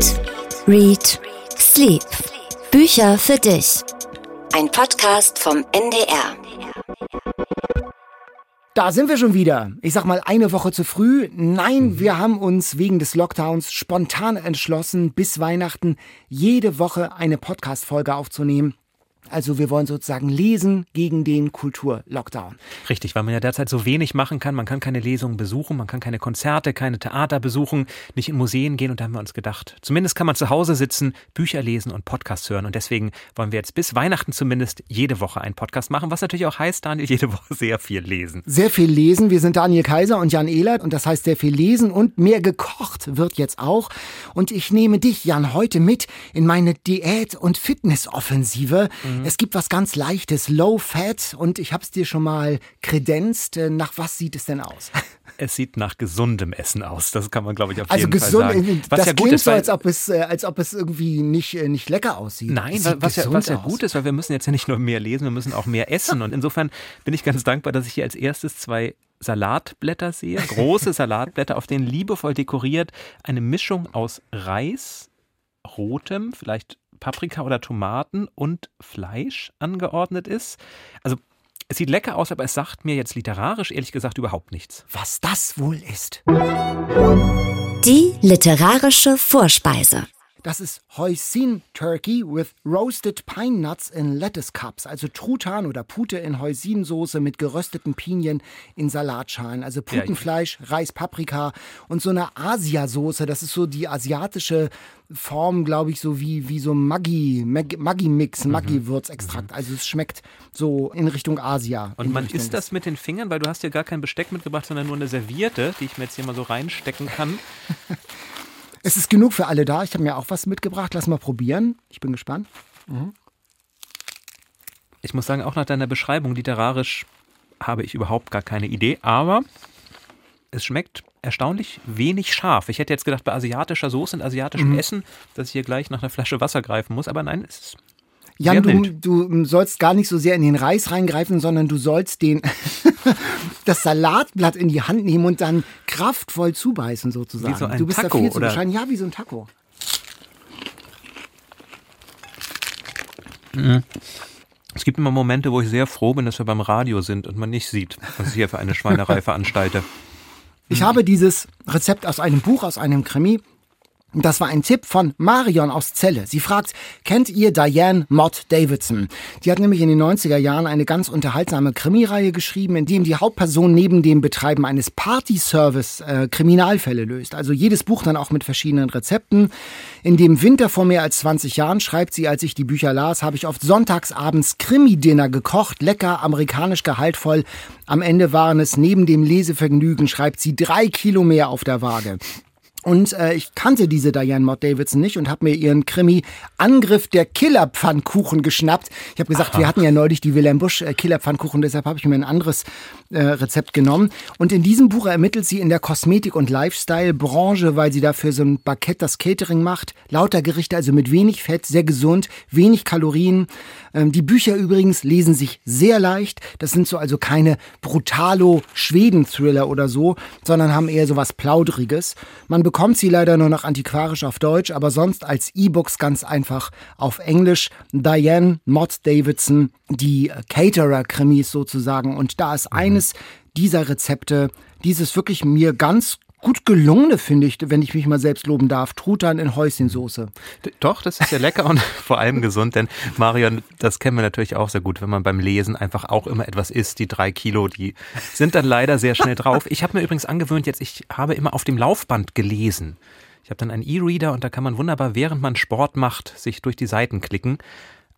Eat, Read, Sleep. Bücher für dich. Ein Podcast vom NDR. Da sind wir schon wieder. Ich sag mal eine Woche zu früh. Nein, wir haben uns wegen des Lockdowns spontan entschlossen, bis Weihnachten jede Woche eine Podcast-Folge aufzunehmen. Also wir wollen sozusagen lesen gegen den Kulturlockdown. Richtig, weil man ja derzeit so wenig machen kann. Man kann keine Lesungen besuchen, man kann keine Konzerte, keine Theater besuchen, nicht in Museen gehen. Und da haben wir uns gedacht, zumindest kann man zu Hause sitzen, Bücher lesen und Podcasts hören. Und deswegen wollen wir jetzt bis Weihnachten zumindest jede Woche einen Podcast machen, was natürlich auch heißt, Daniel, jede Woche sehr viel lesen. Sehr viel lesen. Wir sind Daniel Kaiser und Jan Ehlert und das heißt sehr viel lesen und mehr gekocht wird jetzt auch. Und ich nehme dich, Jan, heute mit in meine Diät- und Fitnessoffensive. Mhm. Es gibt was ganz Leichtes, Low Fat und ich habe es dir schon mal kredenzt. Äh, nach was sieht es denn aus? Es sieht nach gesundem Essen aus. Das kann man, glaube ich, auf also jeden gesund, Fall sagen. Was das ja klingt ist, so, als ob es, äh, als ob es irgendwie nicht, äh, nicht lecker aussieht. Nein, was ja, was ja gut ist, weil wir müssen jetzt ja nicht nur mehr lesen, wir müssen auch mehr essen. Und insofern bin ich ganz dankbar, dass ich hier als erstes zwei Salatblätter sehe. Große Salatblätter, auf denen liebevoll dekoriert eine Mischung aus Reis, rotem, vielleicht Paprika oder Tomaten und Fleisch angeordnet ist. Also es sieht lecker aus, aber es sagt mir jetzt literarisch ehrlich gesagt überhaupt nichts. Was das wohl ist. Die literarische Vorspeise. Das ist Hoisin Turkey with roasted pine nuts in lettuce cups, also Truthahn oder Pute in Hoisinsoße mit gerösteten Pinien in Salatschalen, also Putenfleisch, ja, Reis, Paprika und so eine Asiasoße, das ist so die asiatische Form, glaube ich, so wie, wie so Maggi, Maggi-Mix, mhm. Maggi-Würzextrakt. Mhm. Also es schmeckt so in Richtung Asia. Und man Richtung isst das mit den Fingern, weil du hast ja gar kein Besteck mitgebracht, sondern nur eine Serviette, die ich mir jetzt hier mal so reinstecken kann. Es ist genug für alle da. Ich habe mir auch was mitgebracht. Lass mal probieren. Ich bin gespannt. Mhm. Ich muss sagen, auch nach deiner Beschreibung literarisch habe ich überhaupt gar keine Idee, aber es schmeckt erstaunlich wenig scharf. Ich hätte jetzt gedacht, bei asiatischer Soße und asiatischem mhm. Essen, dass ich hier gleich nach einer Flasche Wasser greifen muss, aber nein, es ist Jan, du, du, sollst gar nicht so sehr in den Reis reingreifen, sondern du sollst den das Salatblatt in die Hand nehmen und dann kraftvoll zubeißen sozusagen. Wie so ein du bist Taco, da viel zu oder? bescheiden. Ja, wie so ein Taco. Mhm. Es gibt immer Momente, wo ich sehr froh bin, dass wir beim Radio sind und man nicht sieht, was ich hier für eine Schweinerei veranstalte. Ich habe dieses Rezept aus einem Buch, aus einem Krimi das war ein Tipp von Marion aus Celle. Sie fragt, kennt ihr Diane Mott Davidson? Die hat nämlich in den 90er Jahren eine ganz unterhaltsame Krimireihe geschrieben, in dem die Hauptperson neben dem Betreiben eines Party-Service äh, Kriminalfälle löst. Also jedes Buch dann auch mit verschiedenen Rezepten. In dem Winter vor mehr als 20 Jahren schreibt sie, als ich die Bücher las, habe ich oft sonntagsabends Krimi-Dinner gekocht, lecker, amerikanisch gehaltvoll. Am Ende waren es neben dem Lesevergnügen, schreibt sie, drei Kilo mehr auf der Waage. Und äh, ich kannte diese Diane Mott Davidson nicht und habe mir ihren Krimi Angriff der Killerpfannkuchen geschnappt. Ich habe gesagt, Aha. wir hatten ja neulich die Wilhelm Busch äh, Killerpfannkuchen, deshalb habe ich mir ein anderes äh, Rezept genommen. Und in diesem Buch ermittelt sie in der Kosmetik- und Lifestyle-Branche, weil sie dafür so ein Baguette das Catering macht. Lauter Gerichte, also mit wenig Fett, sehr gesund, wenig Kalorien. Ähm, die Bücher übrigens lesen sich sehr leicht. Das sind so also keine Brutalo-Schweden-Thriller oder so, sondern haben eher so was Plaudriges. Man bekommt sie leider nur noch antiquarisch auf Deutsch, aber sonst als E-Books ganz einfach auf Englisch. Diane Mott Davidson, die Caterer-Krimis sozusagen. Und da ist mhm. eines dieser Rezepte, dieses wirklich mir ganz gut gelungene, finde ich, wenn ich mich mal selbst loben darf. Truthahn in Häuschensoße. Doch, das ist ja lecker und vor allem gesund, denn Marion, das kennen wir natürlich auch sehr gut, wenn man beim Lesen einfach auch immer etwas isst. Die drei Kilo, die sind dann leider sehr schnell drauf. Ich habe mir übrigens angewöhnt, jetzt, ich habe immer auf dem Laufband gelesen. Ich habe dann einen E-Reader und da kann man wunderbar, während man Sport macht, sich durch die Seiten klicken.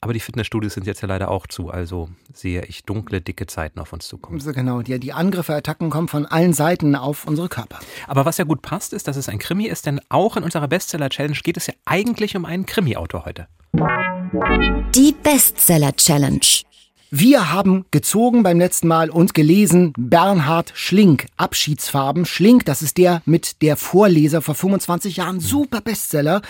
Aber die Fitnessstudios sind jetzt ja leider auch zu, also sehe ich dunkle, dicke Zeiten auf uns zukommen. So genau, die, die Angriffe, Attacken kommen von allen Seiten auf unsere Körper. Aber was ja gut passt, ist, dass es ein Krimi ist, denn auch in unserer Bestseller-Challenge geht es ja eigentlich um einen Krimi-Autor heute. Die Bestseller-Challenge. Wir haben gezogen beim letzten Mal und gelesen Bernhard Schlink, Abschiedsfarben. Schlink, das ist der mit der Vorleser vor 25 Jahren, super Bestseller.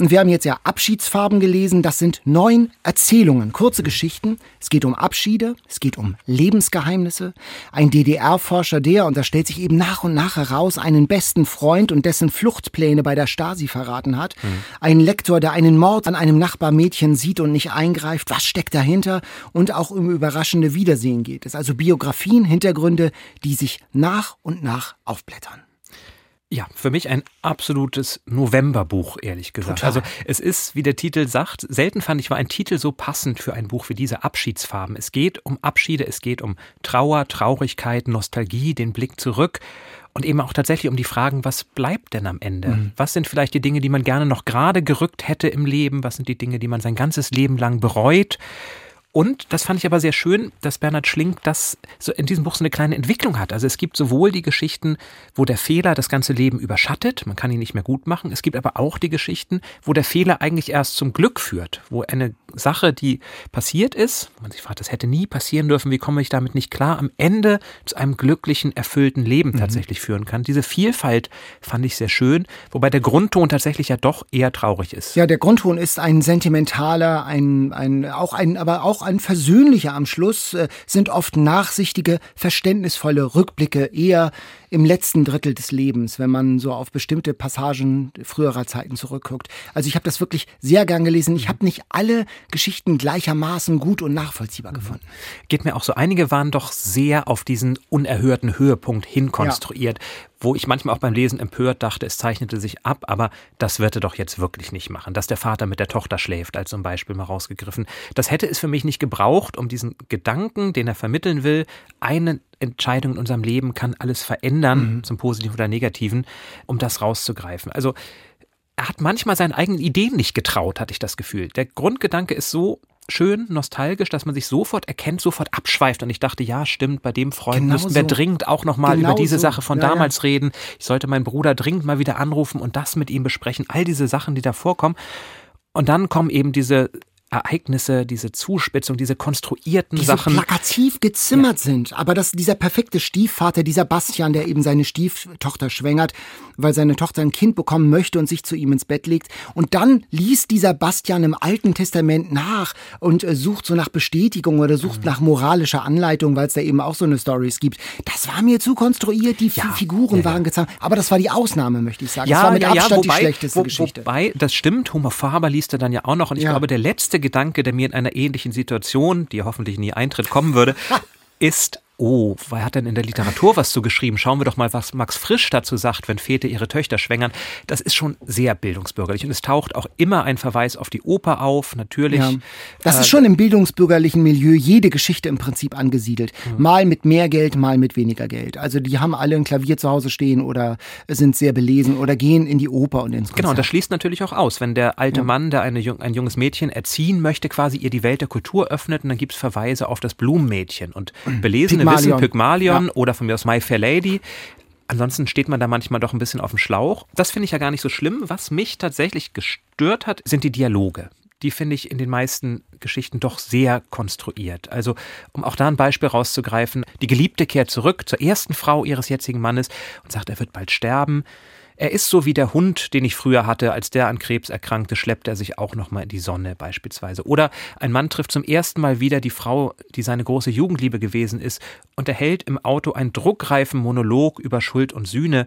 Und wir haben jetzt ja Abschiedsfarben gelesen. Das sind neun Erzählungen, kurze Geschichten. Es geht um Abschiede, es geht um Lebensgeheimnisse. Ein DDR-Forscher, der, und da stellt sich eben nach und nach heraus, einen besten Freund und dessen Fluchtpläne bei der Stasi verraten hat. Mhm. Ein Lektor, der einen Mord an einem Nachbarmädchen sieht und nicht eingreift. Was steckt dahinter? Und auch um überraschende Wiedersehen geht es. Also Biografien, Hintergründe, die sich nach und nach aufblättern. Ja, für mich ein absolutes Novemberbuch, ehrlich gesagt. Total. Also es ist, wie der Titel sagt, selten fand ich war ein Titel so passend für ein Buch wie diese Abschiedsfarben. Es geht um Abschiede, es geht um Trauer, Traurigkeit, Nostalgie, den Blick zurück und eben auch tatsächlich um die Fragen, was bleibt denn am Ende? Mhm. Was sind vielleicht die Dinge, die man gerne noch gerade gerückt hätte im Leben? Was sind die Dinge, die man sein ganzes Leben lang bereut? Und das fand ich aber sehr schön, dass Bernhard Schlink das so in diesem Buch so eine kleine Entwicklung hat. Also es gibt sowohl die Geschichten, wo der Fehler das ganze Leben überschattet, man kann ihn nicht mehr gut machen. Es gibt aber auch die Geschichten, wo der Fehler eigentlich erst zum Glück führt, wo eine Sache, die passiert ist, man sich fragt, das hätte nie passieren dürfen, wie komme ich damit nicht klar, am Ende zu einem glücklichen, erfüllten Leben mhm. tatsächlich führen kann. Diese Vielfalt fand ich sehr schön, wobei der Grundton tatsächlich ja doch eher traurig ist. Ja, der Grundton ist ein sentimentaler, ein, ein auch ein, aber auch auch ein versöhnlicher am Schluss, äh, sind oft nachsichtige, verständnisvolle Rückblicke eher im letzten Drittel des Lebens, wenn man so auf bestimmte Passagen früherer Zeiten zurückguckt. Also ich habe das wirklich sehr gern gelesen. Ich habe nicht alle Geschichten gleichermaßen gut und nachvollziehbar gefunden. Geht mir auch so. Einige waren doch sehr auf diesen unerhörten Höhepunkt hinkonstruiert, ja. Wo ich manchmal auch beim Lesen empört dachte, es zeichnete sich ab, aber das wird er doch jetzt wirklich nicht machen. Dass der Vater mit der Tochter schläft, als zum Beispiel mal rausgegriffen. Das hätte es für mich nicht gebraucht, um diesen Gedanken, den er vermitteln will, einen Entscheidung in unserem Leben kann alles verändern, mhm. zum Positiven oder Negativen, um das rauszugreifen. Also er hat manchmal seinen eigenen Ideen nicht getraut, hatte ich das Gefühl. Der Grundgedanke ist so schön nostalgisch, dass man sich sofort erkennt, sofort abschweift. Und ich dachte, ja, stimmt, bei dem Freund genau müssten wir so. dringend auch nochmal genau über diese so. Sache von ja, damals ja. reden. Ich sollte meinen Bruder dringend mal wieder anrufen und das mit ihm besprechen. All diese Sachen, die da vorkommen. Und dann kommen eben diese Ereignisse, diese Zuspitzung, diese konstruierten die Sachen. So plakativ gezimmert ja. sind. Aber das, dieser perfekte Stiefvater, dieser Bastian, der eben seine Stieftochter schwängert, weil seine Tochter ein Kind bekommen möchte und sich zu ihm ins Bett legt. Und dann liest dieser Bastian im Alten Testament nach und äh, sucht so nach Bestätigung oder sucht mhm. nach moralischer Anleitung, weil es da eben auch so eine Stories gibt. Das war mir zu konstruiert, die ja. Figuren ja, waren gezahnt. Aber das war die Ausnahme, möchte ich sagen. Ja, das war mit Abstand wobei, die schlechteste wo, Geschichte. Wobei, das stimmt, Homo Faber liest er dann ja auch noch. Und ich glaube, der letzte Gedanke, der mir in einer ähnlichen Situation, die hoffentlich nie eintritt, kommen würde, ist oh, wer hat denn in der Literatur was zu geschrieben? Schauen wir doch mal, was Max Frisch dazu sagt, wenn Väter ihre Töchter schwängern. Das ist schon sehr bildungsbürgerlich und es taucht auch immer ein Verweis auf die Oper auf, natürlich. Ja. Das äh, ist schon im bildungsbürgerlichen Milieu jede Geschichte im Prinzip angesiedelt. Mhm. Mal mit mehr Geld, mal mit weniger Geld. Also die haben alle ein Klavier zu Hause stehen oder sind sehr belesen oder gehen in die Oper und ins Konzert. Genau, das schließt natürlich auch aus, wenn der alte ja. Mann, der eine, ein junges Mädchen erziehen möchte, quasi ihr die Welt der Kultur öffnet und dann gibt es Verweise auf das Blumenmädchen und belesene Pygmalion. wissen, Pygmalion ja. oder von mir aus My Fair Lady. Ansonsten steht man da manchmal doch ein bisschen auf dem Schlauch. Das finde ich ja gar nicht so schlimm. Was mich tatsächlich gestört hat, sind die Dialoge. Die finde ich in den meisten Geschichten doch sehr konstruiert. Also, um auch da ein Beispiel rauszugreifen, die Geliebte kehrt zurück zur ersten Frau ihres jetzigen Mannes und sagt, er wird bald sterben. Er ist so wie der Hund, den ich früher hatte, als der an Krebs erkrankte, schleppt er sich auch nochmal in die Sonne beispielsweise. Oder ein Mann trifft zum ersten Mal wieder die Frau, die seine große Jugendliebe gewesen ist, und erhält im Auto einen druckreifen Monolog über Schuld und Sühne.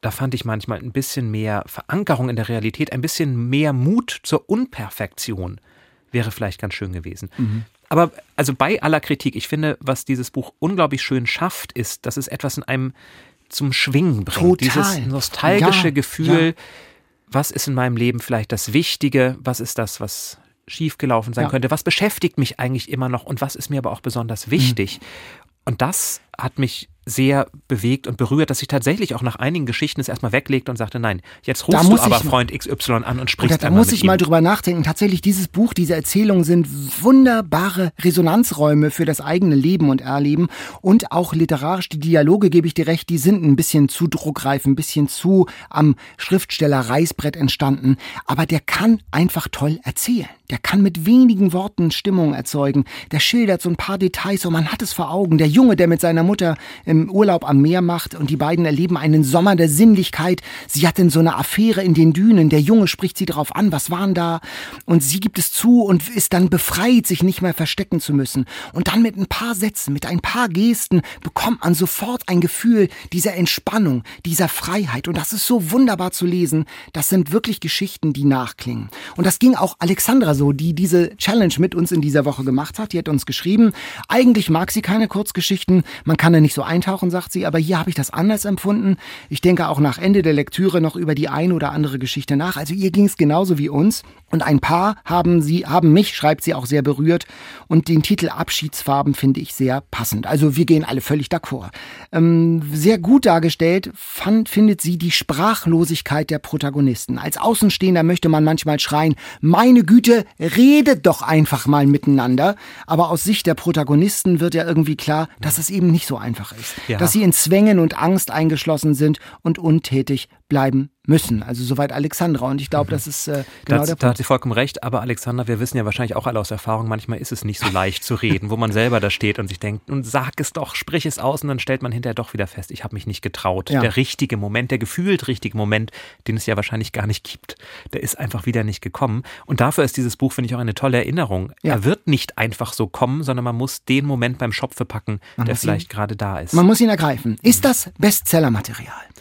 Da fand ich manchmal ein bisschen mehr Verankerung in der Realität, ein bisschen mehr Mut zur Unperfektion wäre vielleicht ganz schön gewesen. Mhm. Aber also bei aller Kritik, ich finde, was dieses Buch unglaublich schön schafft, ist, dass es etwas in einem zum Schwingen bringt. Total. Dieses nostalgische ja, Gefühl, ja. was ist in meinem Leben vielleicht das Wichtige, was ist das, was schiefgelaufen sein ja. könnte, was beschäftigt mich eigentlich immer noch und was ist mir aber auch besonders wichtig. Mhm. Und das hat mich sehr bewegt und berührt, dass ich tatsächlich auch nach einigen Geschichten es erstmal weglegte und sagte, nein, jetzt rufst du aber Freund XY an und sprichst Da muss ich ihm. mal drüber nachdenken. Tatsächlich, dieses Buch, diese Erzählungen sind wunderbare Resonanzräume für das eigene Leben und Erleben und auch literarisch. Die Dialoge, gebe ich dir recht, die sind ein bisschen zu druckreif, ein bisschen zu am Schriftsteller Reißbrett entstanden. Aber der kann einfach toll erzählen der kann mit wenigen Worten Stimmung erzeugen. Der schildert so ein paar Details und man hat es vor Augen. Der Junge, der mit seiner Mutter im Urlaub am Meer macht und die beiden erleben einen Sommer der Sinnlichkeit. Sie hat denn so eine Affäre in den Dünen. Der Junge spricht sie darauf an, was waren da? Und sie gibt es zu und ist dann befreit, sich nicht mehr verstecken zu müssen. Und dann mit ein paar Sätzen, mit ein paar Gesten bekommt man sofort ein Gefühl dieser Entspannung, dieser Freiheit. Und das ist so wunderbar zu lesen. Das sind wirklich Geschichten, die nachklingen. Und das ging auch Alexandra so, die diese Challenge mit uns in dieser Woche gemacht hat. Die hat uns geschrieben, eigentlich mag sie keine Kurzgeschichten, man kann da nicht so eintauchen, sagt sie, aber hier habe ich das anders empfunden. Ich denke auch nach Ende der Lektüre noch über die ein oder andere Geschichte nach. Also ihr ging es genauso wie uns. Und ein paar haben sie, haben mich, schreibt sie auch sehr berührt. Und den Titel Abschiedsfarben finde ich sehr passend. Also wir gehen alle völlig d'accord. Ähm, sehr gut dargestellt fand, findet sie die Sprachlosigkeit der Protagonisten. Als Außenstehender möchte man manchmal schreien, meine Güte, redet doch einfach mal miteinander. Aber aus Sicht der Protagonisten wird ja irgendwie klar, dass es eben nicht so einfach ist. Ja. Dass sie in Zwängen und Angst eingeschlossen sind und untätig bleiben müssen. Also soweit Alexandra. Und ich glaube, mhm. das ist äh, genau das, der Punkt. Da hat sie vollkommen recht. Aber Alexandra, wir wissen ja wahrscheinlich auch alle aus Erfahrung, manchmal ist es nicht so leicht zu reden, wo man selber da steht und sich denkt, und sag es doch, sprich es aus. Und dann stellt man hinterher doch wieder fest, ich habe mich nicht getraut. Ja. Der richtige Moment, der gefühlt richtige Moment, den es ja wahrscheinlich gar nicht gibt, der ist einfach wieder nicht gekommen. Und dafür ist dieses Buch, finde ich, auch eine tolle Erinnerung. Ja. Er wird nicht einfach so kommen, sondern man muss den Moment beim Schopfe packen, man der vielleicht gerade da ist. Man muss ihn ergreifen. Ist das Bestsellermaterial?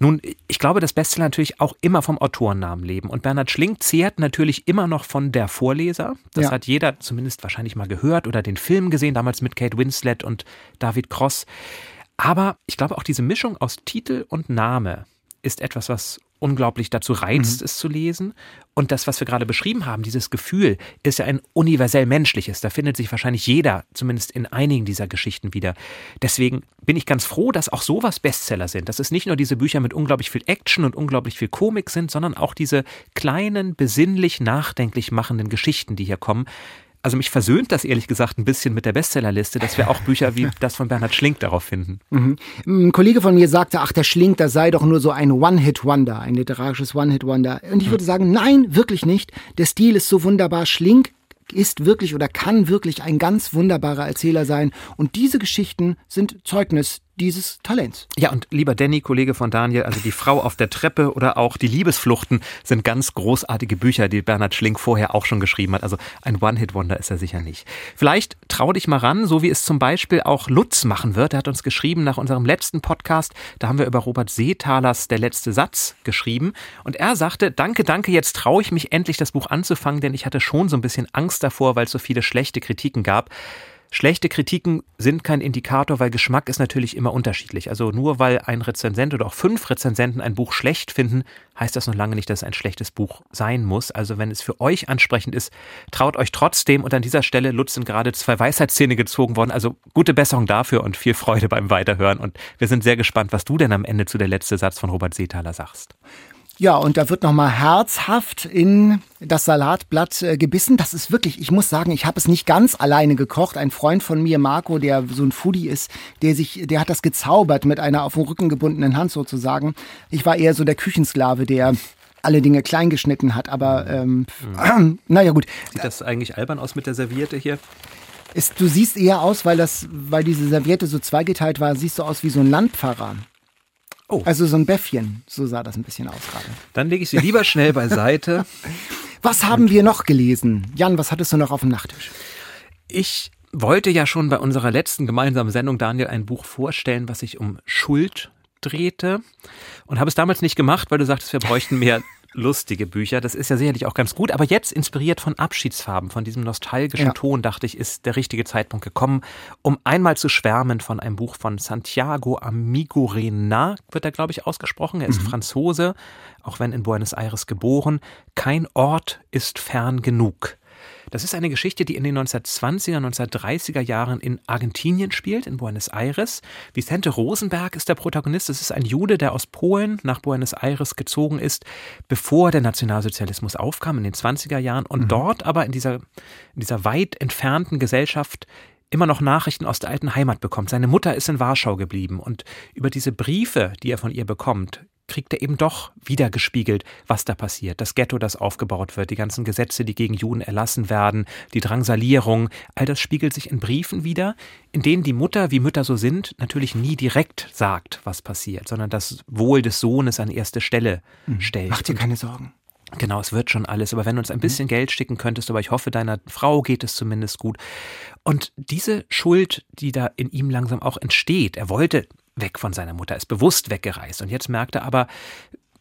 Nun, ich glaube, dass Bestseller natürlich auch immer vom Autorennamen leben. Und Bernhard Schling zehrt natürlich immer noch von der Vorleser. Das ja. hat jeder zumindest wahrscheinlich mal gehört oder den Film gesehen, damals mit Kate Winslet und David Cross. Aber ich glaube, auch diese Mischung aus Titel und Name ist etwas, was unglaublich dazu reizt, mhm. es zu lesen. Und das, was wir gerade beschrieben haben, dieses Gefühl, ist ja ein universell menschliches. Da findet sich wahrscheinlich jeder, zumindest in einigen dieser Geschichten wieder. Deswegen bin ich ganz froh, dass auch sowas Bestseller sind. Dass es nicht nur diese Bücher mit unglaublich viel Action und unglaublich viel Komik sind, sondern auch diese kleinen, besinnlich nachdenklich machenden Geschichten, die hier kommen, also mich versöhnt das ehrlich gesagt ein bisschen mit der Bestsellerliste, dass wir auch Bücher wie das von Bernhard Schlink darauf finden. Mhm. Ein Kollege von mir sagte, ach, der Schlink, das sei doch nur so ein One-Hit-Wonder, ein literarisches One-Hit-Wonder. Und ich würde sagen, nein, wirklich nicht. Der Stil ist so wunderbar. Schlink ist wirklich oder kann wirklich ein ganz wunderbarer Erzähler sein. Und diese Geschichten sind Zeugnis dieses Talents. Ja, und lieber Danny, Kollege von Daniel, also die Frau auf der Treppe oder auch die Liebesfluchten sind ganz großartige Bücher, die Bernhard Schlink vorher auch schon geschrieben hat. Also ein One-Hit-Wonder ist er sicher nicht. Vielleicht trau dich mal ran, so wie es zum Beispiel auch Lutz machen wird. Er hat uns geschrieben nach unserem letzten Podcast, da haben wir über Robert Seethalers Der letzte Satz geschrieben. Und er sagte, danke, danke, jetzt traue ich mich endlich das Buch anzufangen, denn ich hatte schon so ein bisschen Angst davor, weil es so viele schlechte Kritiken gab. Schlechte Kritiken sind kein Indikator, weil Geschmack ist natürlich immer unterschiedlich. Also nur weil ein Rezensent oder auch fünf Rezensenten ein Buch schlecht finden, heißt das noch lange nicht, dass es ein schlechtes Buch sein muss. Also wenn es für euch ansprechend ist, traut euch trotzdem. Und an dieser Stelle, Lutz, sind gerade zwei Weisheitszähne gezogen worden. Also gute Besserung dafür und viel Freude beim Weiterhören. Und wir sind sehr gespannt, was du denn am Ende zu der letzten Satz von Robert Seethaler sagst. Ja, und da wird nochmal herzhaft in das Salatblatt äh, gebissen. Das ist wirklich, ich muss sagen, ich habe es nicht ganz alleine gekocht. Ein Freund von mir, Marco, der so ein Foodie ist, der sich, der hat das gezaubert mit einer auf den Rücken gebundenen Hand sozusagen. Ich war eher so der Küchensklave, der alle Dinge klein geschnitten hat, aber ähm, mhm. naja gut. Sieht das eigentlich albern aus mit der Serviette hier? Ist, du siehst eher aus, weil das, weil diese Serviette so zweigeteilt war, siehst du aus wie so ein Landpfarrer. Oh. Also so ein Bäffchen, so sah das ein bisschen aus gerade. Dann lege ich sie lieber schnell beiseite. was haben wir noch gelesen? Jan, was hattest du noch auf dem Nachttisch? Ich wollte ja schon bei unserer letzten gemeinsamen Sendung, Daniel, ein Buch vorstellen, was sich um Schuld drehte und habe es damals nicht gemacht, weil du sagtest, wir bräuchten mehr lustige Bücher. Das ist ja sicherlich auch ganz gut. Aber jetzt, inspiriert von Abschiedsfarben, von diesem nostalgischen ja. Ton, dachte ich, ist der richtige Zeitpunkt gekommen, um einmal zu schwärmen von einem Buch von Santiago Amigorena, wird er, glaube ich, ausgesprochen. Er ist mhm. Franzose, auch wenn in Buenos Aires geboren. Kein Ort ist fern genug. Das ist eine Geschichte, die in den 1920er, 1930er Jahren in Argentinien spielt, in Buenos Aires. Vicente Rosenberg ist der Protagonist. Es ist ein Jude, der aus Polen nach Buenos Aires gezogen ist, bevor der Nationalsozialismus aufkam in den 20er Jahren und mhm. dort aber in dieser, in dieser weit entfernten Gesellschaft immer noch Nachrichten aus der alten Heimat bekommt. Seine Mutter ist in Warschau geblieben und über diese Briefe, die er von ihr bekommt, kriegt er eben doch wieder gespiegelt, was da passiert. Das Ghetto, das aufgebaut wird, die ganzen Gesetze, die gegen Juden erlassen werden, die Drangsalierung, all das spiegelt sich in Briefen wieder, in denen die Mutter, wie Mütter so sind, natürlich nie direkt sagt, was passiert, sondern das Wohl des Sohnes an erste Stelle mhm. stellt. Mach dir keine Sorgen. Genau, es wird schon alles. Aber wenn du uns ein bisschen mhm. Geld schicken könntest, aber ich hoffe, deiner Frau geht es zumindest gut. Und diese Schuld, die da in ihm langsam auch entsteht, er wollte weg von seiner Mutter, ist bewusst weggereist. Und jetzt merkt er aber,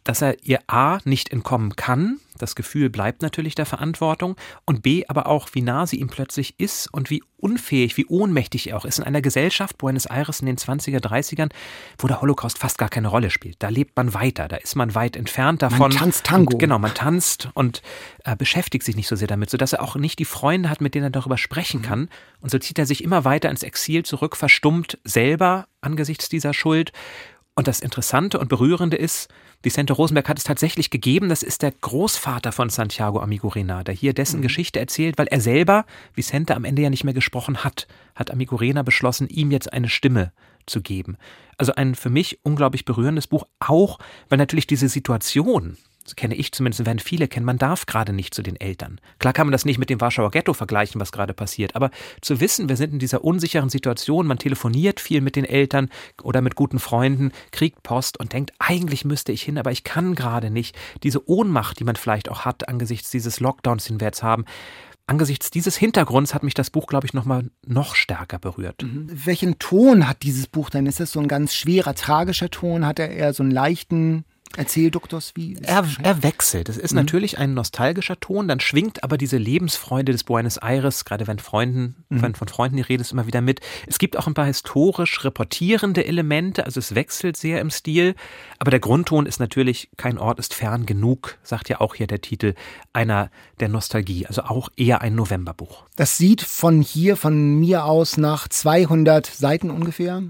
dass er ihr A nicht entkommen kann, das Gefühl bleibt natürlich der Verantwortung, und B aber auch, wie nah sie ihm plötzlich ist und wie unfähig, wie ohnmächtig er auch ist in einer Gesellschaft, Buenos Aires in den 20er, 30ern, wo der Holocaust fast gar keine Rolle spielt. Da lebt man weiter, da ist man weit entfernt davon. Man tanzt Tango. Und, genau, man tanzt und äh, beschäftigt sich nicht so sehr damit, sodass er auch nicht die Freunde hat, mit denen er darüber sprechen kann. Und so zieht er sich immer weiter ins Exil zurück, verstummt selber angesichts dieser Schuld. Und das Interessante und Berührende ist, Vicente Rosenberg hat es tatsächlich gegeben. Das ist der Großvater von Santiago Amigurena, der hier dessen mhm. Geschichte erzählt, weil er selber, Vicente, am Ende ja nicht mehr gesprochen hat, hat Amigurena beschlossen, ihm jetzt eine Stimme zu geben. Also ein für mich unglaublich berührendes Buch, auch weil natürlich diese Situation, kenne ich zumindest, werden viele kennen, man darf gerade nicht zu den Eltern. Klar kann man das nicht mit dem Warschauer Ghetto vergleichen, was gerade passiert, aber zu wissen, wir sind in dieser unsicheren Situation, man telefoniert viel mit den Eltern oder mit guten Freunden, kriegt Post und denkt, eigentlich müsste ich hin, aber ich kann gerade nicht. Diese Ohnmacht, die man vielleicht auch hat angesichts dieses Lockdowns, den wir jetzt haben, angesichts dieses Hintergrunds hat mich das Buch, glaube ich, noch mal noch stärker berührt. Mhm. Welchen Ton hat dieses Buch denn? Ist das so ein ganz schwerer, tragischer Ton? Hat er eher so einen leichten, Erzähl Doktors, wie. Er, er wechselt. Es ist mhm. natürlich ein nostalgischer Ton, dann schwingt aber diese Lebensfreude des Buenos Aires, gerade wenn Freunden, mhm. wenn von Freunden die Rede ist, immer wieder mit. Es gibt auch ein paar historisch reportierende Elemente, also es wechselt sehr im Stil, aber der Grundton ist natürlich, kein Ort ist fern genug, sagt ja auch hier der Titel, einer der Nostalgie, also auch eher ein Novemberbuch. Das sieht von hier, von mir aus, nach 200 Seiten ungefähr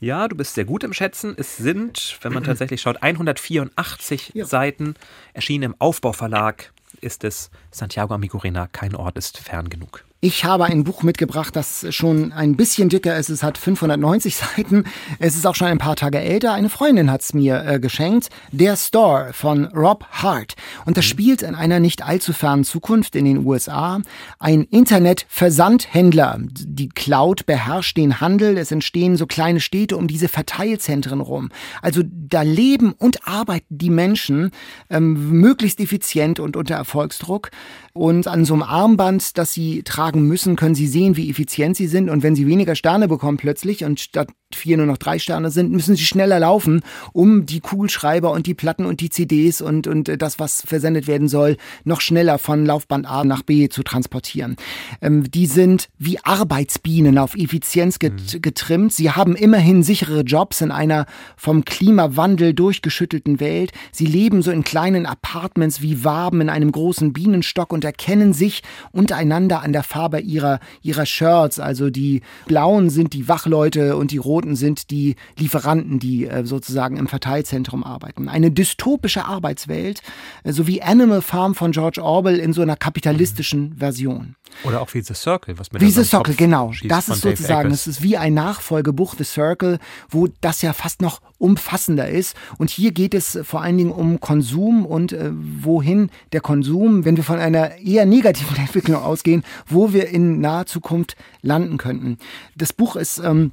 ja, du bist sehr gut im Schätzen. Es sind, wenn man tatsächlich schaut, 184 ja. Seiten. Erschienen im Aufbauverlag ist es Santiago Amigurena, kein Ort ist fern genug. Ich habe ein Buch mitgebracht, das schon ein bisschen dicker ist. Es hat 590 Seiten. Es ist auch schon ein paar Tage älter. Eine Freundin hat es mir äh, geschenkt. Der Store von Rob Hart. Und das mhm. spielt in einer nicht allzu fernen Zukunft in den USA. Ein Internet-Versandhändler. Die Cloud beherrscht den Handel. Es entstehen so kleine Städte um diese Verteilzentren rum. Also da leben und arbeiten die Menschen ähm, möglichst effizient und unter Erfolgsdruck. Und an so einem Armband, das sie tragen müssen, können sie sehen, wie effizient sie sind. Und wenn sie weniger Sterne bekommen plötzlich und statt vier nur noch drei Sterne sind, müssen sie schneller laufen, um die Kugelschreiber und die Platten und die CDs und, und das, was versendet werden soll, noch schneller von Laufband A nach B zu transportieren. Ähm, die sind wie Arbeitsbienen auf Effizienz get mhm. getrimmt. Sie haben immerhin sichere Jobs in einer vom Klimawandel durchgeschüttelten Welt. Sie leben so in kleinen Apartments wie Waben in einem großen Bienenstock und erkennen sich untereinander an der Farbe ihrer, ihrer Shirts. Also die blauen sind die Wachleute und die roten Piloten sind die Lieferanten, die äh, sozusagen im Verteilzentrum arbeiten. Eine dystopische Arbeitswelt, äh, so wie Animal Farm von George Orwell in so einer kapitalistischen Version. Oder auch wie The Circle, was mit Wie The Circle, genau. Das ist sozusagen, es ist wie ein Nachfolgebuch The Circle, wo das ja fast noch umfassender ist. Und hier geht es vor allen Dingen um Konsum und äh, wohin der Konsum, wenn wir von einer eher negativen Entwicklung ausgehen, wo wir in naher Zukunft landen könnten. Das Buch ist ähm,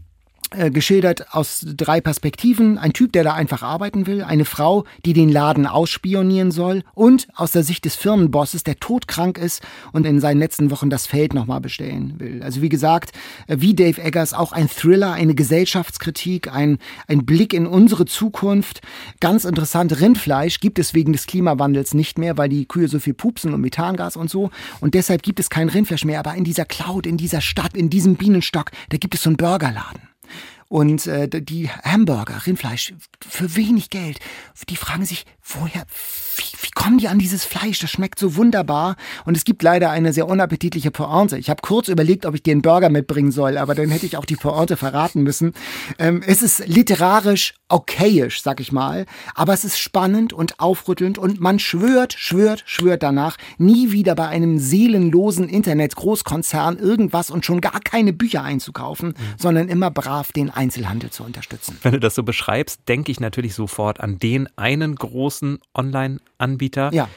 äh, geschildert aus drei Perspektiven. Ein Typ, der da einfach arbeiten will, eine Frau, die den Laden ausspionieren soll und aus der Sicht des Firmenbosses, der todkrank ist und in seinen letzten Wochen das Feld nochmal bestellen will. Also wie gesagt, äh, wie Dave Eggers auch ein Thriller, eine Gesellschaftskritik, ein, ein Blick in unsere Zukunft. Ganz interessant, Rindfleisch gibt es wegen des Klimawandels nicht mehr, weil die Kühe so viel pupsen und Methangas und so. Und deshalb gibt es kein Rindfleisch mehr. Aber in dieser Cloud, in dieser Stadt, in diesem Bienenstock, da gibt es so einen Burgerladen. Und äh, die Hamburger, Rindfleisch, für wenig Geld, die fragen sich, woher, wie, wie kommen die an dieses Fleisch, das schmeckt so wunderbar. Und es gibt leider eine sehr unappetitliche Pointe. Ich habe kurz überlegt, ob ich dir einen Burger mitbringen soll, aber dann hätte ich auch die Pointe verraten müssen. Ähm, es ist literarisch okayisch, sag ich mal, aber es ist spannend und aufrüttelnd und man schwört, schwört, schwört danach, nie wieder bei einem seelenlosen Internet-Großkonzern irgendwas und schon gar keine Bücher einzukaufen, mhm. sondern immer brav den Einzelhandel zu unterstützen. Wenn du das so beschreibst, denke ich natürlich sofort an den einen großen Online-Anbieter, ja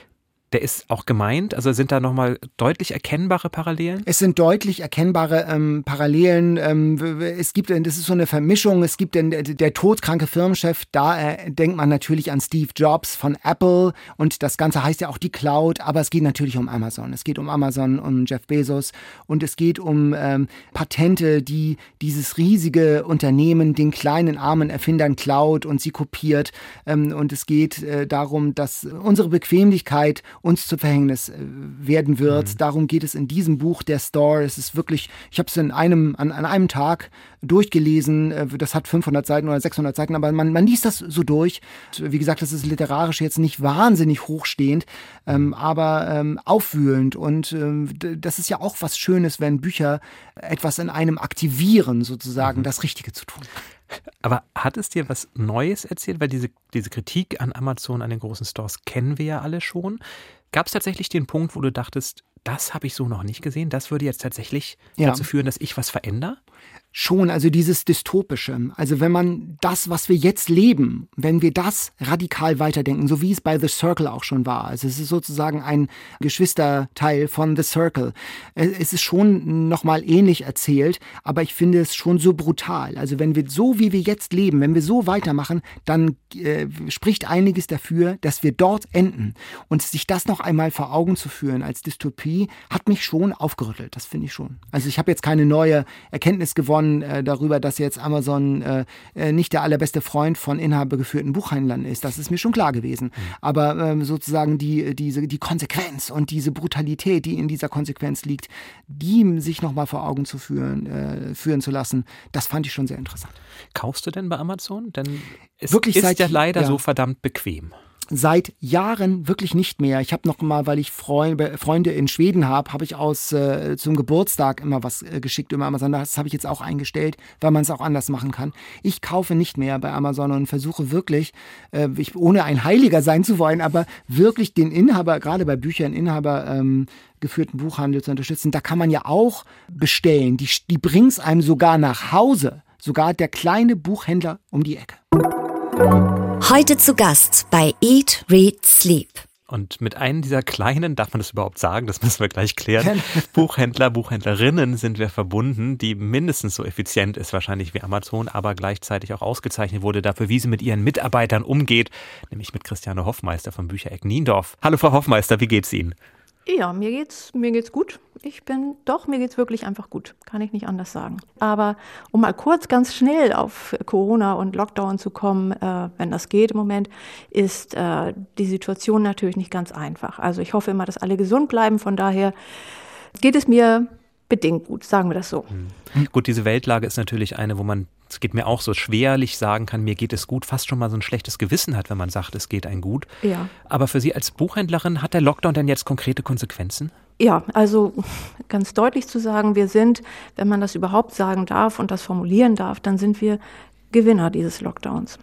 der ist auch gemeint? Also sind da nochmal deutlich erkennbare Parallelen? Es sind deutlich erkennbare ähm, Parallelen. Ähm, es gibt, das ist so eine Vermischung. Es gibt den, der todkranke Firmenchef, da äh, denkt man natürlich an Steve Jobs von Apple und das Ganze heißt ja auch die Cloud, aber es geht natürlich um Amazon. Es geht um Amazon, um Jeff Bezos und es geht um ähm, Patente, die dieses riesige Unternehmen den kleinen armen Erfindern klaut und sie kopiert. Ähm, und es geht äh, darum, dass unsere Bequemlichkeit uns zu Verhängnis äh, werden wird. Mhm. Darum geht es in diesem Buch der Store. Es ist wirklich, ich habe es in einem, an, an einem Tag durchgelesen. Äh, das hat 500 Seiten oder 600 Seiten, aber man, man liest das so durch. Wie gesagt, das ist literarisch jetzt nicht wahnsinnig hochstehend, ähm, mhm. aber ähm, aufwühlend. Und ähm, das ist ja auch was Schönes, wenn Bücher etwas in einem aktivieren, sozusagen, mhm. das Richtige zu tun. Aber hat es dir was Neues erzählt? Weil diese, diese Kritik an Amazon, an den großen Stores kennen wir ja alle schon. Gab es tatsächlich den Punkt, wo du dachtest, das habe ich so noch nicht gesehen, das würde jetzt tatsächlich ja. dazu führen, dass ich was verändere? Schon, also dieses Dystopische. Also wenn man das, was wir jetzt leben, wenn wir das radikal weiterdenken, so wie es bei The Circle auch schon war. Also es ist sozusagen ein Geschwisterteil von The Circle. Es ist schon nochmal ähnlich erzählt, aber ich finde es schon so brutal. Also wenn wir so, wie wir jetzt leben, wenn wir so weitermachen, dann äh, spricht einiges dafür, dass wir dort enden. Und sich das noch einmal vor Augen zu führen als Dystopie, hat mich schon aufgerüttelt. Das finde ich schon. Also ich habe jetzt keine neue Erkenntnis gewonnen, von äh, darüber, dass jetzt Amazon äh, äh, nicht der allerbeste Freund von inhabergeführten Buchhändlern ist. Das ist mir schon klar gewesen. Mhm. Aber ähm, sozusagen die, diese, die Konsequenz und diese Brutalität, die in dieser Konsequenz liegt, die sich nochmal vor Augen zu führen, äh, führen zu lassen, das fand ich schon sehr interessant. Kaufst du denn bei Amazon? Denn es Wirklich ist seit, ja leider ja. so verdammt bequem seit Jahren wirklich nicht mehr. Ich habe noch mal, weil ich Freunde in Schweden habe, habe ich aus äh, zum Geburtstag immer was äh, geschickt über Amazon. Das habe ich jetzt auch eingestellt, weil man es auch anders machen kann. Ich kaufe nicht mehr bei Amazon und versuche wirklich, äh, ich, ohne ein Heiliger sein zu wollen, aber wirklich den Inhaber, gerade bei Büchern, Inhaber ähm, geführten Buchhandel zu unterstützen. Da kann man ja auch bestellen. Die, die bringen es einem sogar nach Hause. Sogar der kleine Buchhändler um die Ecke. Heute zu Gast bei Eat, Read, Sleep. Und mit einem dieser kleinen, darf man das überhaupt sagen, das müssen wir gleich klären, Buchhändler, Buchhändlerinnen sind wir verbunden, die mindestens so effizient ist wahrscheinlich wie Amazon, aber gleichzeitig auch ausgezeichnet wurde dafür, wie sie mit ihren Mitarbeitern umgeht, nämlich mit Christiane Hoffmeister vom Büchereck Niendorf. Hallo Frau Hoffmeister, wie geht's Ihnen? Ja, mir geht's, mir geht's gut. Ich bin, doch, mir geht's wirklich einfach gut. Kann ich nicht anders sagen. Aber um mal kurz ganz schnell auf Corona und Lockdown zu kommen, äh, wenn das geht im Moment, ist äh, die Situation natürlich nicht ganz einfach. Also ich hoffe immer, dass alle gesund bleiben. Von daher geht es mir bedingt gut, sagen wir das so. Mhm. Gut, diese Weltlage ist natürlich eine, wo man es geht mir auch so schwerlich sagen kann, mir geht es gut, fast schon mal so ein schlechtes Gewissen hat, wenn man sagt, es geht einem gut. Ja. Aber für Sie als Buchhändlerin hat der Lockdown denn jetzt konkrete Konsequenzen? Ja, also ganz deutlich zu sagen, wir sind, wenn man das überhaupt sagen darf und das formulieren darf, dann sind wir Gewinner dieses Lockdowns.